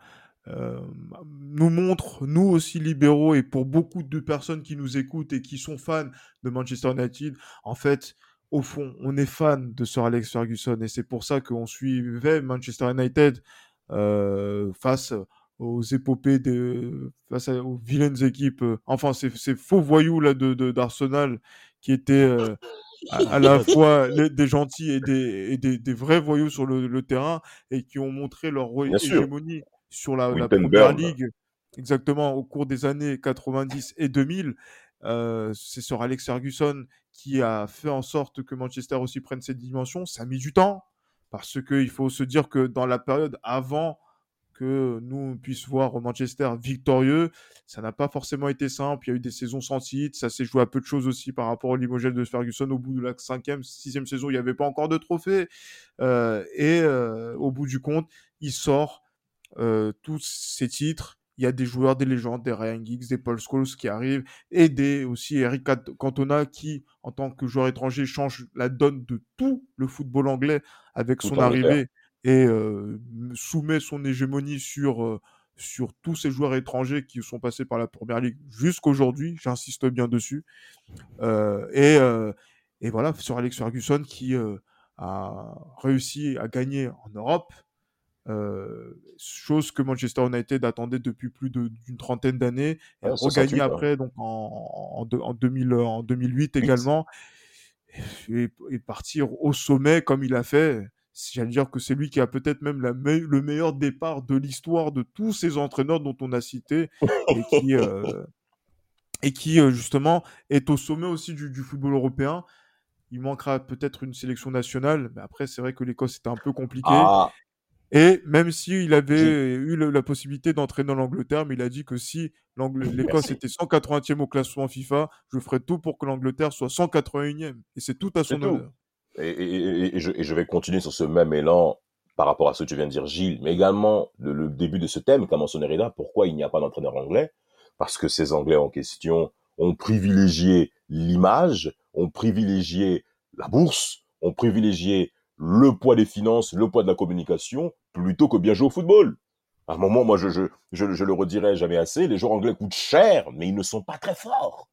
nous montre, nous aussi libéraux, et pour beaucoup de personnes qui nous écoutent et qui sont fans de Manchester United, en fait, au fond, on est fan de Sir Alex Ferguson, et c'est pour ça qu'on suivait Manchester United face aux épopées de face aux vilaines équipes euh, enfin ces, ces, faux voyous là de d'Arsenal qui étaient euh, à, la fois des gentils et des, et des, des, vrais voyous sur le, le, terrain et qui ont montré leur hégémonie sur la, la première ligue exactement au cours des années 90 et 2000 euh, c'est sur Alex Ferguson qui a fait en sorte que Manchester aussi prenne cette dimension ça a mis du temps parce que il faut se dire que dans la période avant que nous puissions voir Manchester victorieux. Ça n'a pas forcément été simple. Il y a eu des saisons sans titre. Ça s'est joué à peu de choses aussi par rapport au Limogène de Ferguson. Au bout de la cinquième, sixième saison, il n'y avait pas encore de trophée. Euh, et euh, au bout du compte, il sort euh, tous ces titres. Il y a des joueurs, des légendes, des Ryan Giggs, des Paul Scholes qui arrivent, et des aussi Eric Cantona qui, en tant que joueur étranger, change la donne de tout le football anglais avec son arrivée et soumet son hégémonie sur, sur tous ces joueurs étrangers qui sont passés par la Première Ligue jusqu'aujourd'hui, j'insiste bien dessus. et, et voilà, sur Alex Ferguson qui a réussi à gagner en Europe, chose que Manchester United attendait depuis plus d'une trentaine d'années, et regagné après, donc en, en, en, 2000, en 2008 également, et, et, partir au sommet comme il a fait j'allais dire que c'est lui qui a peut-être même la le meilleur départ de l'histoire de tous ces entraîneurs dont on a cité et qui, euh, et qui euh, justement est au sommet aussi du, du football européen. Il manquera peut-être une sélection nationale, mais après c'est vrai que l'Écosse c'était un peu compliqué. Ah. Et même s'il avait eu la possibilité d'entraîner l'Angleterre, mais il a dit que si l'Écosse était 180e au classement FIFA, je ferais tout pour que l'Angleterre soit 181e. Et c'est tout à son honneur. Et, je, vais continuer sur ce même élan par rapport à ce que tu viens de dire, Gilles, mais également le, début de ce thème qu'a mentionné Reda, pourquoi il n'y a pas d'entraîneur anglais? Parce que ces Anglais en question ont privilégié l'image, ont privilégié la bourse, ont privilégié le poids des finances, le poids de la communication, plutôt que bien jouer au football. À un moment, moi, je, je, je, le redirai jamais assez, les joueurs anglais coûtent cher, mais ils ne sont pas très forts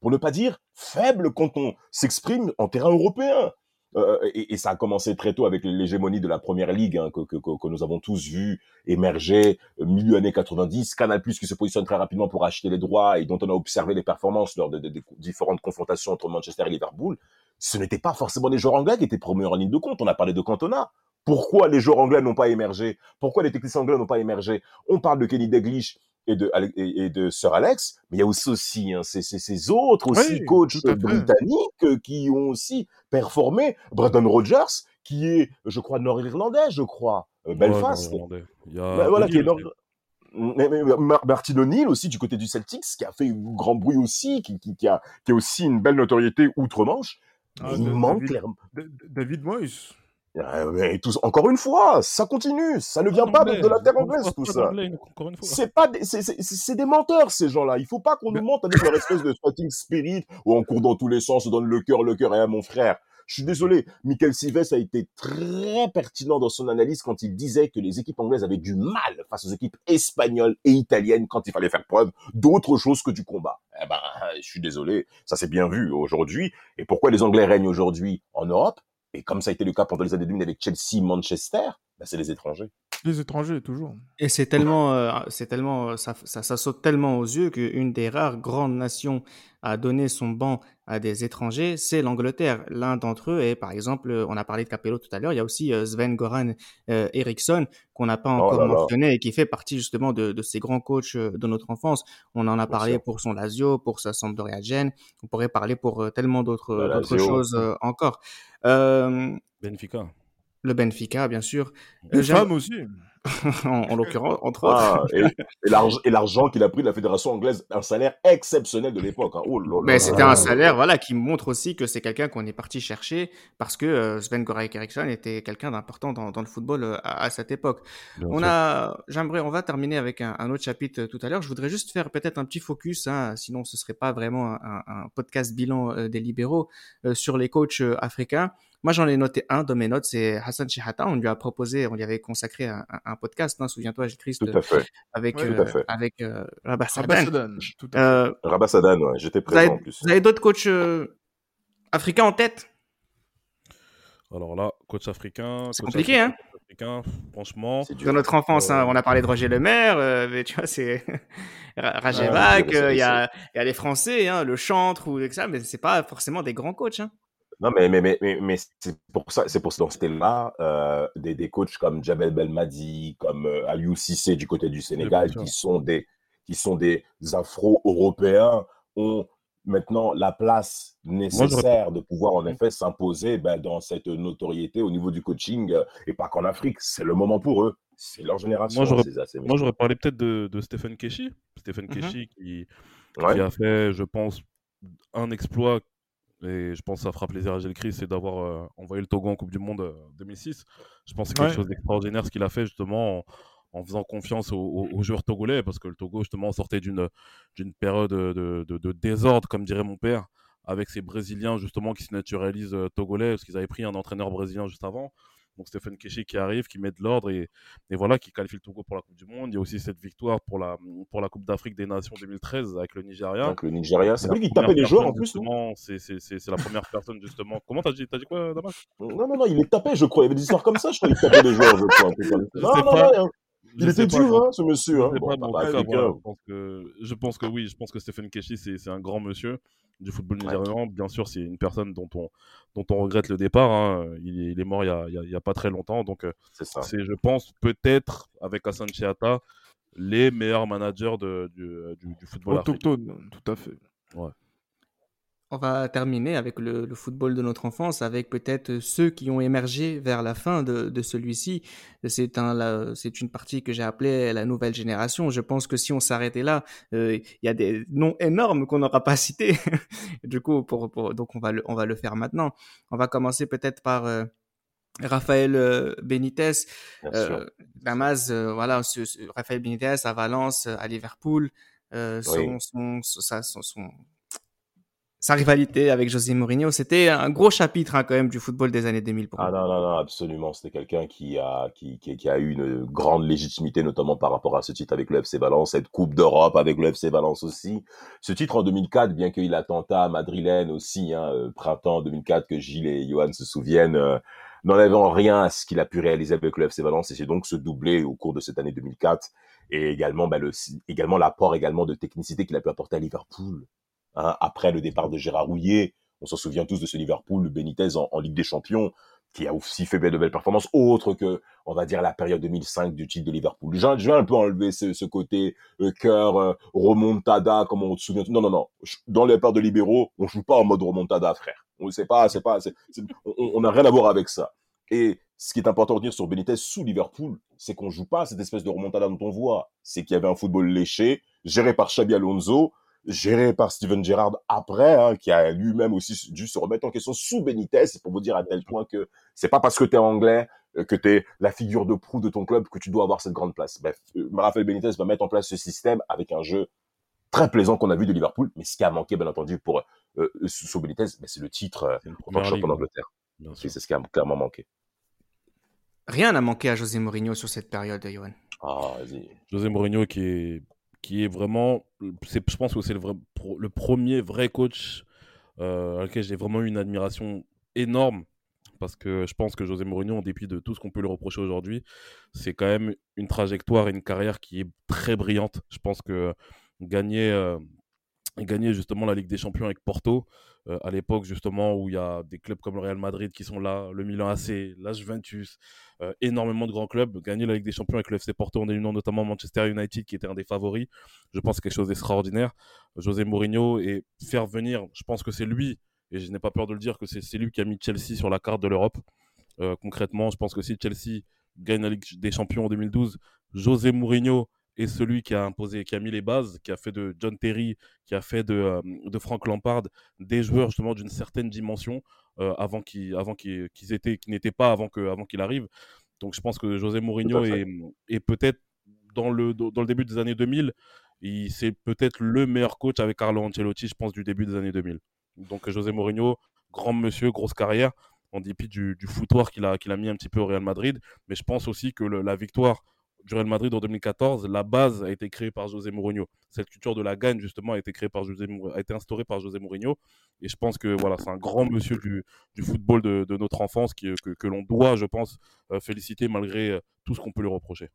pour ne pas dire faible quand on s'exprime en terrain européen. Euh, et, ça a commencé très tôt avec l'hégémonie de la première ligue hein, que, nous avons tous vu émerger euh, milieu années 90, Canal Plus qui se positionne très rapidement pour acheter les droits et dont on a observé les performances lors de, différentes confrontations entre Manchester et Liverpool. Ce n'était pas forcément les joueurs anglais qui étaient promus en ligne de compte. On a parlé de Cantona. Pourquoi les joueurs anglais n'ont pas émergé? Pourquoi les techniciens anglais n'ont pas émergé? On parle de Kenny Dalglish et de, et, de Sir Alex, mais il y a aussi, aussi hein, ces, ces, autres aussi coachs britanniques euh, qui ont aussi performé. Brandon Rogers, qui est, je crois, nord-irlandais, je crois, euh, Belfast. Il y a voilà, qui est nord Martin O'Neill aussi du côté du Celtics, qui a fait grand bruit aussi, qui, qui, qui, a, qui a aussi une belle notoriété outre-Manche. Ah, il manque David, David Moyes. Mais tous, encore une fois, ça continue, ça ne vient pas de, la terre anglaise tout ça. C'est pas, c'est des menteurs ces gens-là. Il faut pas qu'on nous mente avec leur espèce de fighting spirit où on court dans tous les sens, on donne le cœur, le cœur et à mon frère. Je suis désolé, Michael Silves a été très pertinent dans son analyse quand il disait que les équipes anglaises avaient du mal face aux équipes espagnoles et italiennes quand il fallait faire preuve d'autre chose que du combat. Eh ben, je suis désolé, ça s'est bien vu aujourd'hui. Et pourquoi les Anglais règnent aujourd'hui en Europe? Et comme ça a été le cas pendant les années 2000 avec Chelsea, Manchester, ben c'est les étrangers. Les étrangers, toujours. Et c'est tellement, euh, c'est tellement, ça, ça, ça, saute tellement aux yeux qu'une des rares grandes nations à donner son banc à des étrangers, c'est l'Angleterre. L'un d'entre eux est, par exemple, on a parlé de Capello tout à l'heure, il y a aussi euh, Sven Goran euh, Eriksson, qu'on n'a pas encore mentionné et qui fait partie justement de, de, ces grands coachs de notre enfance. On en a parlé pour son Lazio, pour sa Sampdoria Gênes, on pourrait parler pour tellement d'autres d'autres choses encore. Benfica. Le Benfica, bien sûr. Les femmes aussi. en, en l'occurrence, entre autres. Ah, et, l'argent qu'il a pris de la fédération anglaise, un salaire exceptionnel de l'époque. Hein. Oh Mais c'était un salaire, voilà, qui montre aussi que c'est quelqu'un qu'on est parti chercher parce que euh, Sven Goran Eriksson était quelqu'un d'important dans, dans, le football euh, à, à, cette époque. on a, j'aimerais, on va terminer avec un, un autre chapitre euh, tout à l'heure. Je voudrais juste faire peut-être un petit focus, hein, sinon ce serait pas vraiment un, un podcast bilan euh, des libéraux euh, sur les coachs africains. Moi, j'en ai noté un dans mes notes, c'est Hassan Shihata. On lui a proposé, on lui avait consacré un, un podcast, hein, souviens-toi, Christ, tout à fait. avec ouais, euh, fait. avec euh, Rabah Sadan. Euh, Rabah Sadan, ouais, j'étais présent vous avez, en plus. Vous avez d'autres coachs euh, africains en tête? Alors là, coach africain. C'est compliqué, hein africain, franchement. Dans notre enfance, hein, on a parlé de Roger Lemaire, euh, mais tu vois, c'est Rajevac, il y, a, y a les Français, hein, le chantre ou ça, mais c'est pas forcément des grands coachs. Hein. Non, mais, mais, mais, mais, c'est pour ça, c'est pour dans ce là euh, des, des coachs comme Jabel Belmadi, comme euh, Aliou Cissé du côté du Sénégal, qui sont des, qui sont des afro-européens, ont maintenant la place nécessaire de pouvoir en effet s'imposer ben, dans cette notoriété au niveau du coaching euh, et pas qu'en Afrique. C'est le moment pour eux. C'est leur génération. Moi, j'aurais parlé peut-être de, de Stephen Keshi. Stephen mm -hmm. Keshi qui, ouais. qui a fait, je pense, un exploit et je pense que ça fera plaisir à Gilles Christ, c'est d'avoir euh, envoyé le Togo en Coupe du Monde euh, 2006. Je pense que c'est quelque Ouais. chose d'extraordinaire ce qu'il a fait justement en, en faisant confiance aux, aux- aux joueurs togolais, parce que le Togo justement sortait d'une période de, de- de désordre, comme dirait mon père, avec ces Brésiliens justement qui se naturalisent euh, togolais, parce qu'ils avaient pris un entraîneur brésilien juste avant. Donc Stephen Keshi qui arrive, qui met de l'ordre et, et voilà, qui qualifie le Togo pour la Coupe du Monde. Il y a aussi cette victoire pour la, pour la Coupe d'Afrique des Nations 2013 avec le Nigeria. Donc le Nigeria, c'est lui qui tapait les joueurs en plus, justement, c'est- la première personne justement. Comment t'as dit, t'as dit quoi, Damas? Non, non, non, il les tapait, je crois. Il y avait des histoires comme ça, je crois qu'il tapait les joueurs, je crois. Non, non, pas. non, il était dur, hein, ce monsieur. Je Hein. Bon, cas, voilà, pense que, je pense que oui, je pense que Stephen Keshi, c'est un grand monsieur du football Ouais. nigérian. Bien sûr, c'est une personne dont on, dont on regrette le départ. hein. Il, est, il est mort il y a, pas très longtemps. Donc, euh, C'est je pense, peut-être, avec Hassan Chiata, les meilleurs managers de, du, du, du football. Autochtone, tout à fait. On va terminer avec le, le football de notre enfance, avec peut-être ceux qui ont émergé vers la fin de, de celui-ci. C'est un, c'est une partie que j'ai appelée la nouvelle génération. Je pense que si on s'arrêtait là, euh, il y a des noms énormes qu'on n'aura pas cités. du coup, pour, pour- donc on va le, on va le faire maintenant. On va commencer peut-être par euh, Raphaël euh, Benitez. Euh. Damas, euh, voilà, ce, ce- Raphaël Benitez à Valence, à Liverpool, euh, son, Oui. son, son- sa, son- son- sa rivalité avec José Mourinho, c'était un gros chapitre hein, quand même du football des années 2000 pour Ah non, non, non, absolument. C'était quelqu'un qui a, qui, qui, qui a eu une grande légitimité, notamment par rapport à ce titre avec le FC Valence, cette Coupe d'Europe avec le FC Valence aussi. Ce titre en 2004, bien qu'il attentat à Madrilène aussi, hein, euh, printemps 2004, que Gilles et Johan se souviennent, euh, n'enlève en rien à ce qu'il a pu réaliser avec le FC Valence. Et c'est donc ce doublé au cours de cette année 2004. Et également, bah, le, également l'apport également de technicité qu'il a pu apporter à Liverpool. Hein, après le départ de Gérard Rouillet, on s'en souvient tous de ce Liverpool, Benitez en, Ligue des Champions, qui a aussi fait de belles performances, autres que, on va dire, la période 2005 du titre de Liverpool. Je, je vais un peu enlever ce, côté euh, cœur, euh, remontada, comme on se souvient. Non, non, non. Dans les parts de libéraux, on joue pas en mode remontada, frère. On sait pas, c'est pas, c'est- on- n'a rien à voir avec ça. Et ce qui est important de dire sur Benitez sous Liverpool, c'est qu'on joue pas cette espèce de remontada dont on voit. C'est qu'il y avait un football léché, géré par Xabi Alonso, géré par Steven Gerrard après, hein, qui a lui-même aussi dû se remettre en question sous Benitez, c'est pour vous dire à tel point que c'est pas parce que t'es anglais euh, que t'es la figure de proue de ton club que tu dois avoir cette grande place. Bref, euh, Rafael Benitez va mettre en place ce système avec un jeu très plaisant qu'on a vu de Liverpool, mais ce qui a manqué, bien entendu, pour euh, sous Benitez, ben, c'est le titre euh, en tant que champion d'Angleterre. C'est ce qui a clairement manqué. Rien n'a manqué à José Mourinho sur cette période, Johan. Ah, vas-y. José Mourinho qui est, qui est vraiment, je pense que c'est le, le premier vrai coach euh, à j'ai vraiment eu une admiration énorme parce que je pense que José Mourinho, en dépit de tout ce qu'on peut lui reprocher aujourd'hui, c'est quand même une trajectoire et une carrière qui est très brillante. Je pense que gagner, euh, gagner justement la Ligue des Champions avec Porto, euh, à l'époque justement où il y a des clubs comme le Real Madrid qui sont là, le Milan AC, la Juventus, euh, énormément de grands clubs, gagner la Ligue des Champions avec le FC Porto en éliminant notamment Manchester United qui était un des favoris, je pense que quelque chose d'extraordinaire. José Mourinho et faire venir, je pense que c'est lui et je n'ai pas peur de le dire que c'est lui qui a mis Chelsea sur la carte de l'Europe. Euh, concrètement, je pense que si Chelsea gagne la Ligue des Champions en 2012, José Mourinho est celui qui a imposé, qui a mis les bases, qui a fait de John Terry, qui a fait de, euh, de Frank Lampard des joueurs justement d'une certaine dimension euh, avant qu'ils avant qu'ils étaient, qui n'étaient pas avant que avant qu'il arrive. Donc je pense que José Mourinho est, est peut-être dans le dans le début des années 2000, c'est peut-être le meilleur coach avec Carlo Ancelotti, je pense du début des années 2000. Donc José Mourinho, grand monsieur, grosse carrière, en dépit du, foutoir qu'il a, qu'il a mis un petit peu au Real Madrid. Mais je pense aussi que la victoire du Real Madrid en 2014, la base a été créée par José Mourinho. Cette culture de la gagne, justement, a été, créée par José, a été instaurée par José Mourinho. Et je pense que voilà, c'est un grand monsieur du, football de, notre enfance que, l'on doit, je pense, euh, féliciter malgré euh, tout ce qu'on peut lui reprocher.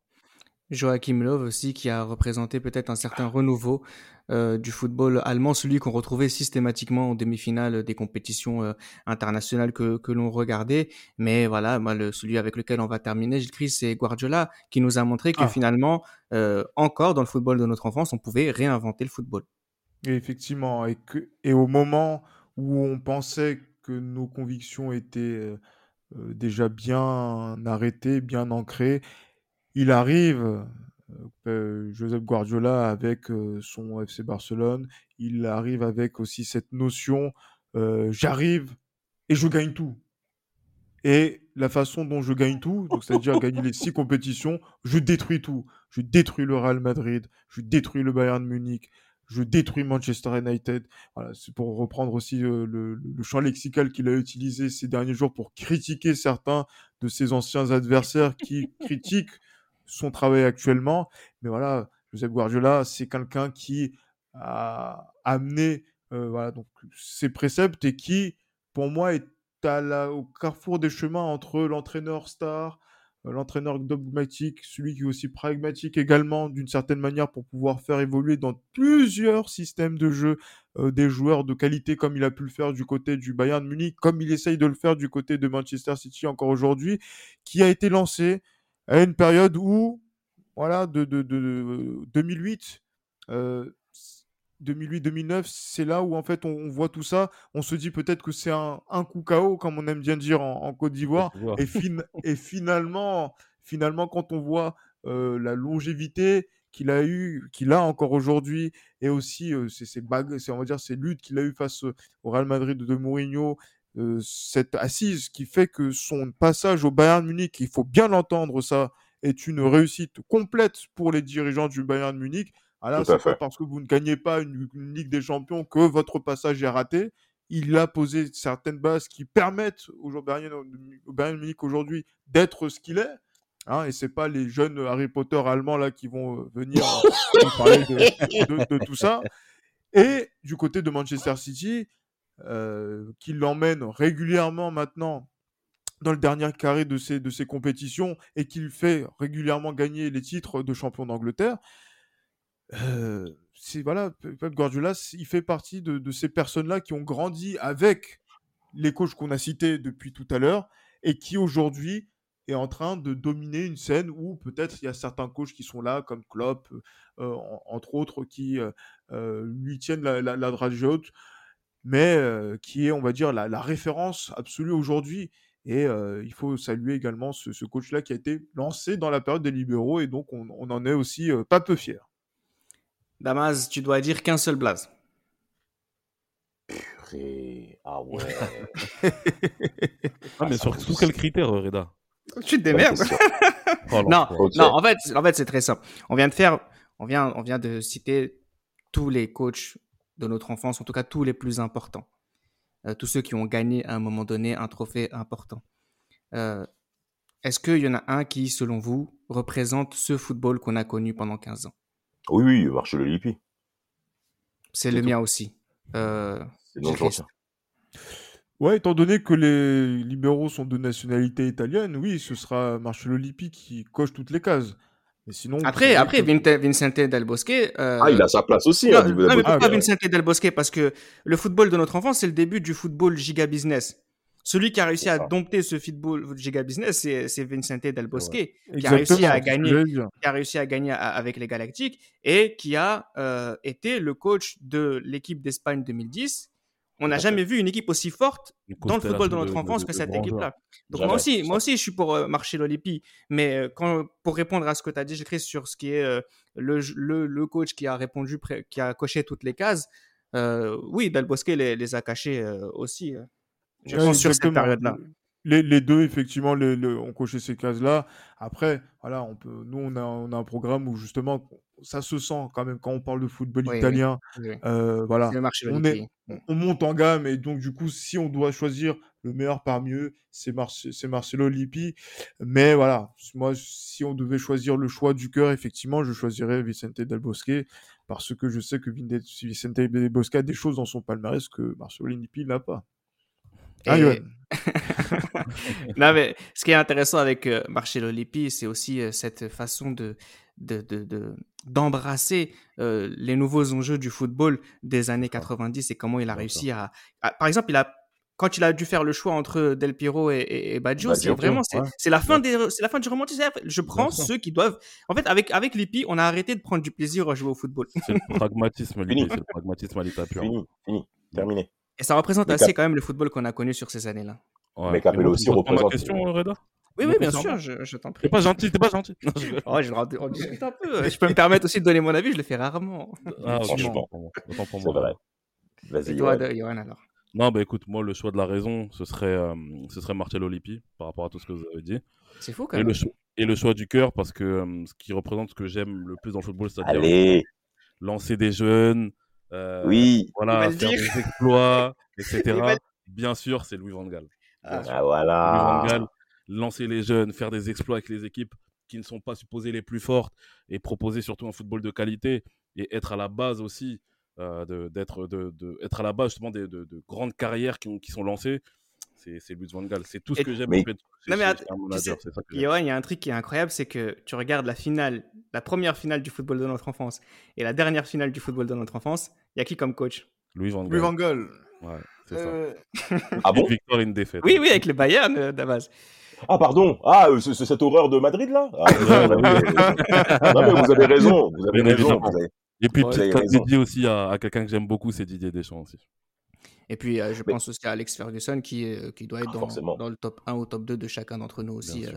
Joachim Löw aussi, qui a représenté peut-être un certain renouveau euh, du football allemand, celui qu'on retrouvait systématiquement en demi-finale des compétitions euh, internationales que, que l'on regardait. Mais voilà, moi, le, celui avec lequel on va terminer, Gilles Christ, c'est Guardiola, qui nous a montré que ah. finalement, euh, encore dans le football de notre enfance, on pouvait réinventer le football. effectivement, et, que, et au moment où on pensait que nos convictions étaient déjà bien arrêtées, bien ancrées, il arrive, euh, euh, Joseph Guardiola avec euh, son FC Barcelone, il arrive avec aussi cette notion j'arrive et je gagne tout. Et la façon dont je gagne tout, c'est-à-dire gagner les six compétitions, je détruis tout. Je détruis le Real Madrid, je détruis le Bayern Munich, je détruis Manchester United. Voilà, c'est pour reprendre aussi le, champ lexical qu'il a utilisé ces derniers jours pour critiquer certains de ses anciens adversaires qui critiquent son travail actuellement. Mais voilà, Joseph Guardiola, c'est quelqu'un qui a amené euh, voilà, donc, ses préceptes et qui, pour moi, est à la, au carrefour des chemins entre l'entraîneur star, euh, l'entraîneur dogmatique, celui qui est aussi pragmatique également, d'une certaine manière, pour pouvoir faire évoluer dans plusieurs systèmes de jeu euh, des joueurs de qualité, comme il a pu le faire du côté du Bayern Munich, comme il essaye de le faire du côté de Manchester City encore aujourd'hui, qui a été lancé à une période où, voilà, de, de, de 2008, 2008-2009, euh, c'est là où en fait on, voit tout ça. On se dit peut-être que c'est un, un, coup KO, comme on aime bien dire en, Côte d'Ivoire. Et, et finalement, finalement, quand on voit euh, la longévité qu'il a eu, qu'il a encore aujourd'hui, et aussi euh, c'est bagues, on va dire ces luttes qu'il a eu face au Real Madrid de Mourinho, euh, cette assise qui fait que son passage au Bayern Munich, il faut bien l'entendre, ça est une réussite complète pour les dirigeants du Bayern Munich. Alors, ah c'est pas parce que vous ne gagnez pas une, Ligue des Champions que votre passage est raté. Il a posé certaines bases qui permettent au Bayern, Bayern Munich aujourd'hui d'être ce qu'il est. Hein, et c'est pas les jeunes Harry Potter allemands là qui vont euh, venir parler de, tout ça. Et du côté de Manchester City, euh, qui l'emmène régulièrement maintenant dans le dernier carré de ces, de ces compétitions et qu'il fait régulièrement gagner les titres de champion d'Angleterre. Euh, c'est voilà, Pep Guardiola, il fait partie de, de ces personnes-là qui ont grandi avec les coachs qu'on a cités depuis tout à l'heure et qui aujourd'hui est en train de dominer une scène où peut-être il y a certains coachs qui sont là, comme Klopp, euh, entre autres, qui lui tiennent la, la, la dragée haute mais qui est, on va dire, la, référence absolue aujourd'hui. Et il faut saluer également ce, coach-là qui a été lancé dans la période des libéraux, et donc on, en est aussi pas peu fiers. Damas, tu dois dire qu'un seul blaze. Purée. Ah ouais. ah, mais sur, sous quel critère, Reda? Tu te démerdes. Oh, non, non, en fait, en fait c'est très simple. On vient de faire, on vient, on vient de citer tous les coachs de notre enfance, en tout cas tous les plus importants. tous ceux qui ont gagné à un moment donné un trophée important. Est-ce qu'il y en a un qui, selon vous, représente ce football qu'on a connu pendant 15 ans? Oui, oui, Marcelo Lippi. C'est le mien aussi. Euh, c'est Ouais, étant donné que les libéraux sont de nationalité italienne, oui, ce sera Marcello Lippi qui coche toutes les cases. Mais sinon, après, après Vincente Del Bosque. Euh, ah, il a sa place aussi. Non, hein, non mais pourquoi ah, Vincente Del Bosque Parce que le football de notre enfance, c'est le début du football giga business. Celui qui a réussi à dompter ce football giga business, c'est Vincente Del Bosque, qui, a réussi à gagner, qui a réussi à gagner avec les Galactiques et qui a euh, été le coach de l'équipe d'Espagne 2010 on n'a jamais vu une équipe aussi forte dans le football de notre enfance que cette équipe-là. Donc moi aussi, moi aussi, je suis pour euh, marcher l'Olipi. Mais euh, quand, pour répondre à ce que tu as dit, j'écris sur ce qui est euh, le, le, coach qui a répondu, qui a coché toutes les cases. oui, Del Bosque les, les a cachés aussi. je pense sur cette période-là. Les, les, deux, effectivement, les, ont coché ces cases-là. Après, voilà, on peut, nous, on a, on a un programme où justement, ça se sent quand même quand on parle de football italien. voilà, on, est, on monte en gamme et donc du coup, si on doit choisir le meilleur parmi eux, c'est Marcelo Lippi. Mais voilà, moi, si on devait choisir le choix du cœur, effectivement, je choisirais Vicente Del Bosque parce que je sais que Vicente Del Bosque a des choses dans son palmarès que Marcelo Lippi n'a pas. Ah, non, mais ce qui est intéressant avec euh, Marcelo Lippi, c'est aussi euh, cette façon de, d'embrasser euh, les nouveaux enjeux du football des années 90 et comment il a réussi à, par exemple il a quand il a dû faire le choix entre Del Piero et, et, Baggio, c'est vraiment c'est la fin des c'est la fin du romantisme. Je prends ceux qui doivent. En fait, avec avec Lippi, on a arrêté de prendre du plaisir à jouer au football. C'est le pragmatisme, Lippi, c'est le pragmatisme à l'état pur. Fini, fini, terminé. Et ça représente assez quand même le football qu'on a connu sur ces années-là. Mais Capello aussi représente. question, Reda? Oui, oui, bien sûr, je, je t'en prie. T'es pas gentil, t'es pas gentil. oh, je, on discute un peu. Je peux me permettre aussi de donner mon avis, je le fais rarement. Ah, franchement, c'est vrai. Vas-y, toi, Johan, alors? Non, bah écoute, moi, le choix de la raison, ce serait, euh, ce serait Marcello Lippi, par rapport à tout ce que vous avez dit. C'est fou, quand même. Et le, choix, et le choix du cœur, parce que euh, ce qui représente ce que j'aime le plus dans le football, c'est-à-dire lancer des jeunes, euh, oui. voilà, faire des exploits, etc. Bien sûr, c'est Louis Van Gaal. Ah, voilà. Louis Van Gaal, lancer les jeunes, faire des exploits avec les équipes qui ne sont pas supposées les plus fortes et proposer surtout un football de qualité et être à la base aussi euh, d'être de, de, être à la base justement de, de grandes carrières qui, ont, qui sont lancées c'est Louis Van Gaal. C'est tout ce que j'aime mais... non mais il y a un truc qui est incroyable c'est que tu regardes la finale la première finale du football de notre enfance et la dernière finale du football de notre enfance il y a qui comme coach? Louis Van Gaal. Louis Van Gaal. Ouais c'est ça. Euh. ah bon? une victoire une défaite. Oui oui avec le Bayern euh, ah, pardon. Ah, c'est cette horreur de Madrid, là? Ah, non, mais vous avez raison. Vous avez raison. Et puis, petite Didier aussi à, à quelqu'un que j'aime beaucoup, c'est Didier Deschamps aussi. Et puis, euh, je pense aussi à Alex Ferguson qui, euh, qui doit être ah, dans, dans, le top 1 ou top 2 de chacun d'entre nous aussi euh,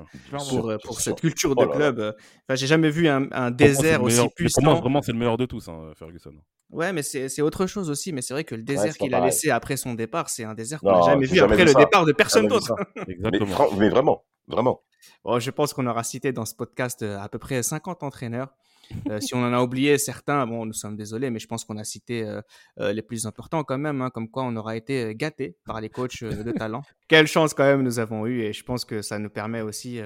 pour, pour cette culture de oh club. Enfin, j'ai jamais vu un, un désert aussi puissant. Pour moi, vraiment, c'est le meilleur de tous, hein, Ferguson. Ouais, mais c'est autre chose aussi. Mais c'est vrai que le désert qu'il a laissé après son départ, c'est un désert qu'on n'a jamais vu après le départ de personne d'autre. Exactement. Mais, vraiment, vraiment. Bon, je pense qu'on aura cité dans ce podcast à peu près 50 entraîneurs. Euh, si on en a oublié certains, bon, nous sommes désolés, mais je pense qu'on a cité euh, euh, les plus importants quand même, hein, comme quoi on aura été gâté par les coachs de talent. Quelle chance quand même nous avons eu, et je pense que ça nous permet aussi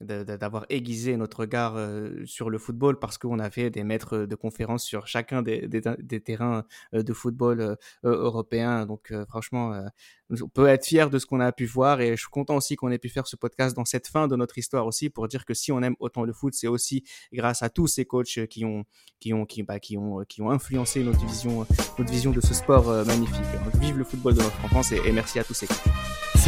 d'avoir aiguisé notre regard sur le football parce qu'on a fait des maîtres de conférences sur chacun des, des, terrains de football européens. Donc franchement, on peut être fier de ce qu'on a pu voir et je suis content aussi qu'on ait pu faire ce podcast dans cette fin de notre histoire aussi pour dire que si on aime autant le foot, c'est aussi grâce à tous ces coachs qui ont qui ont qui, bah, qui ont qui ont influencé notre vision notre vision de ce sport euh, magnifique. Vive le football de notre enfance et, et merci à tous ces coachs.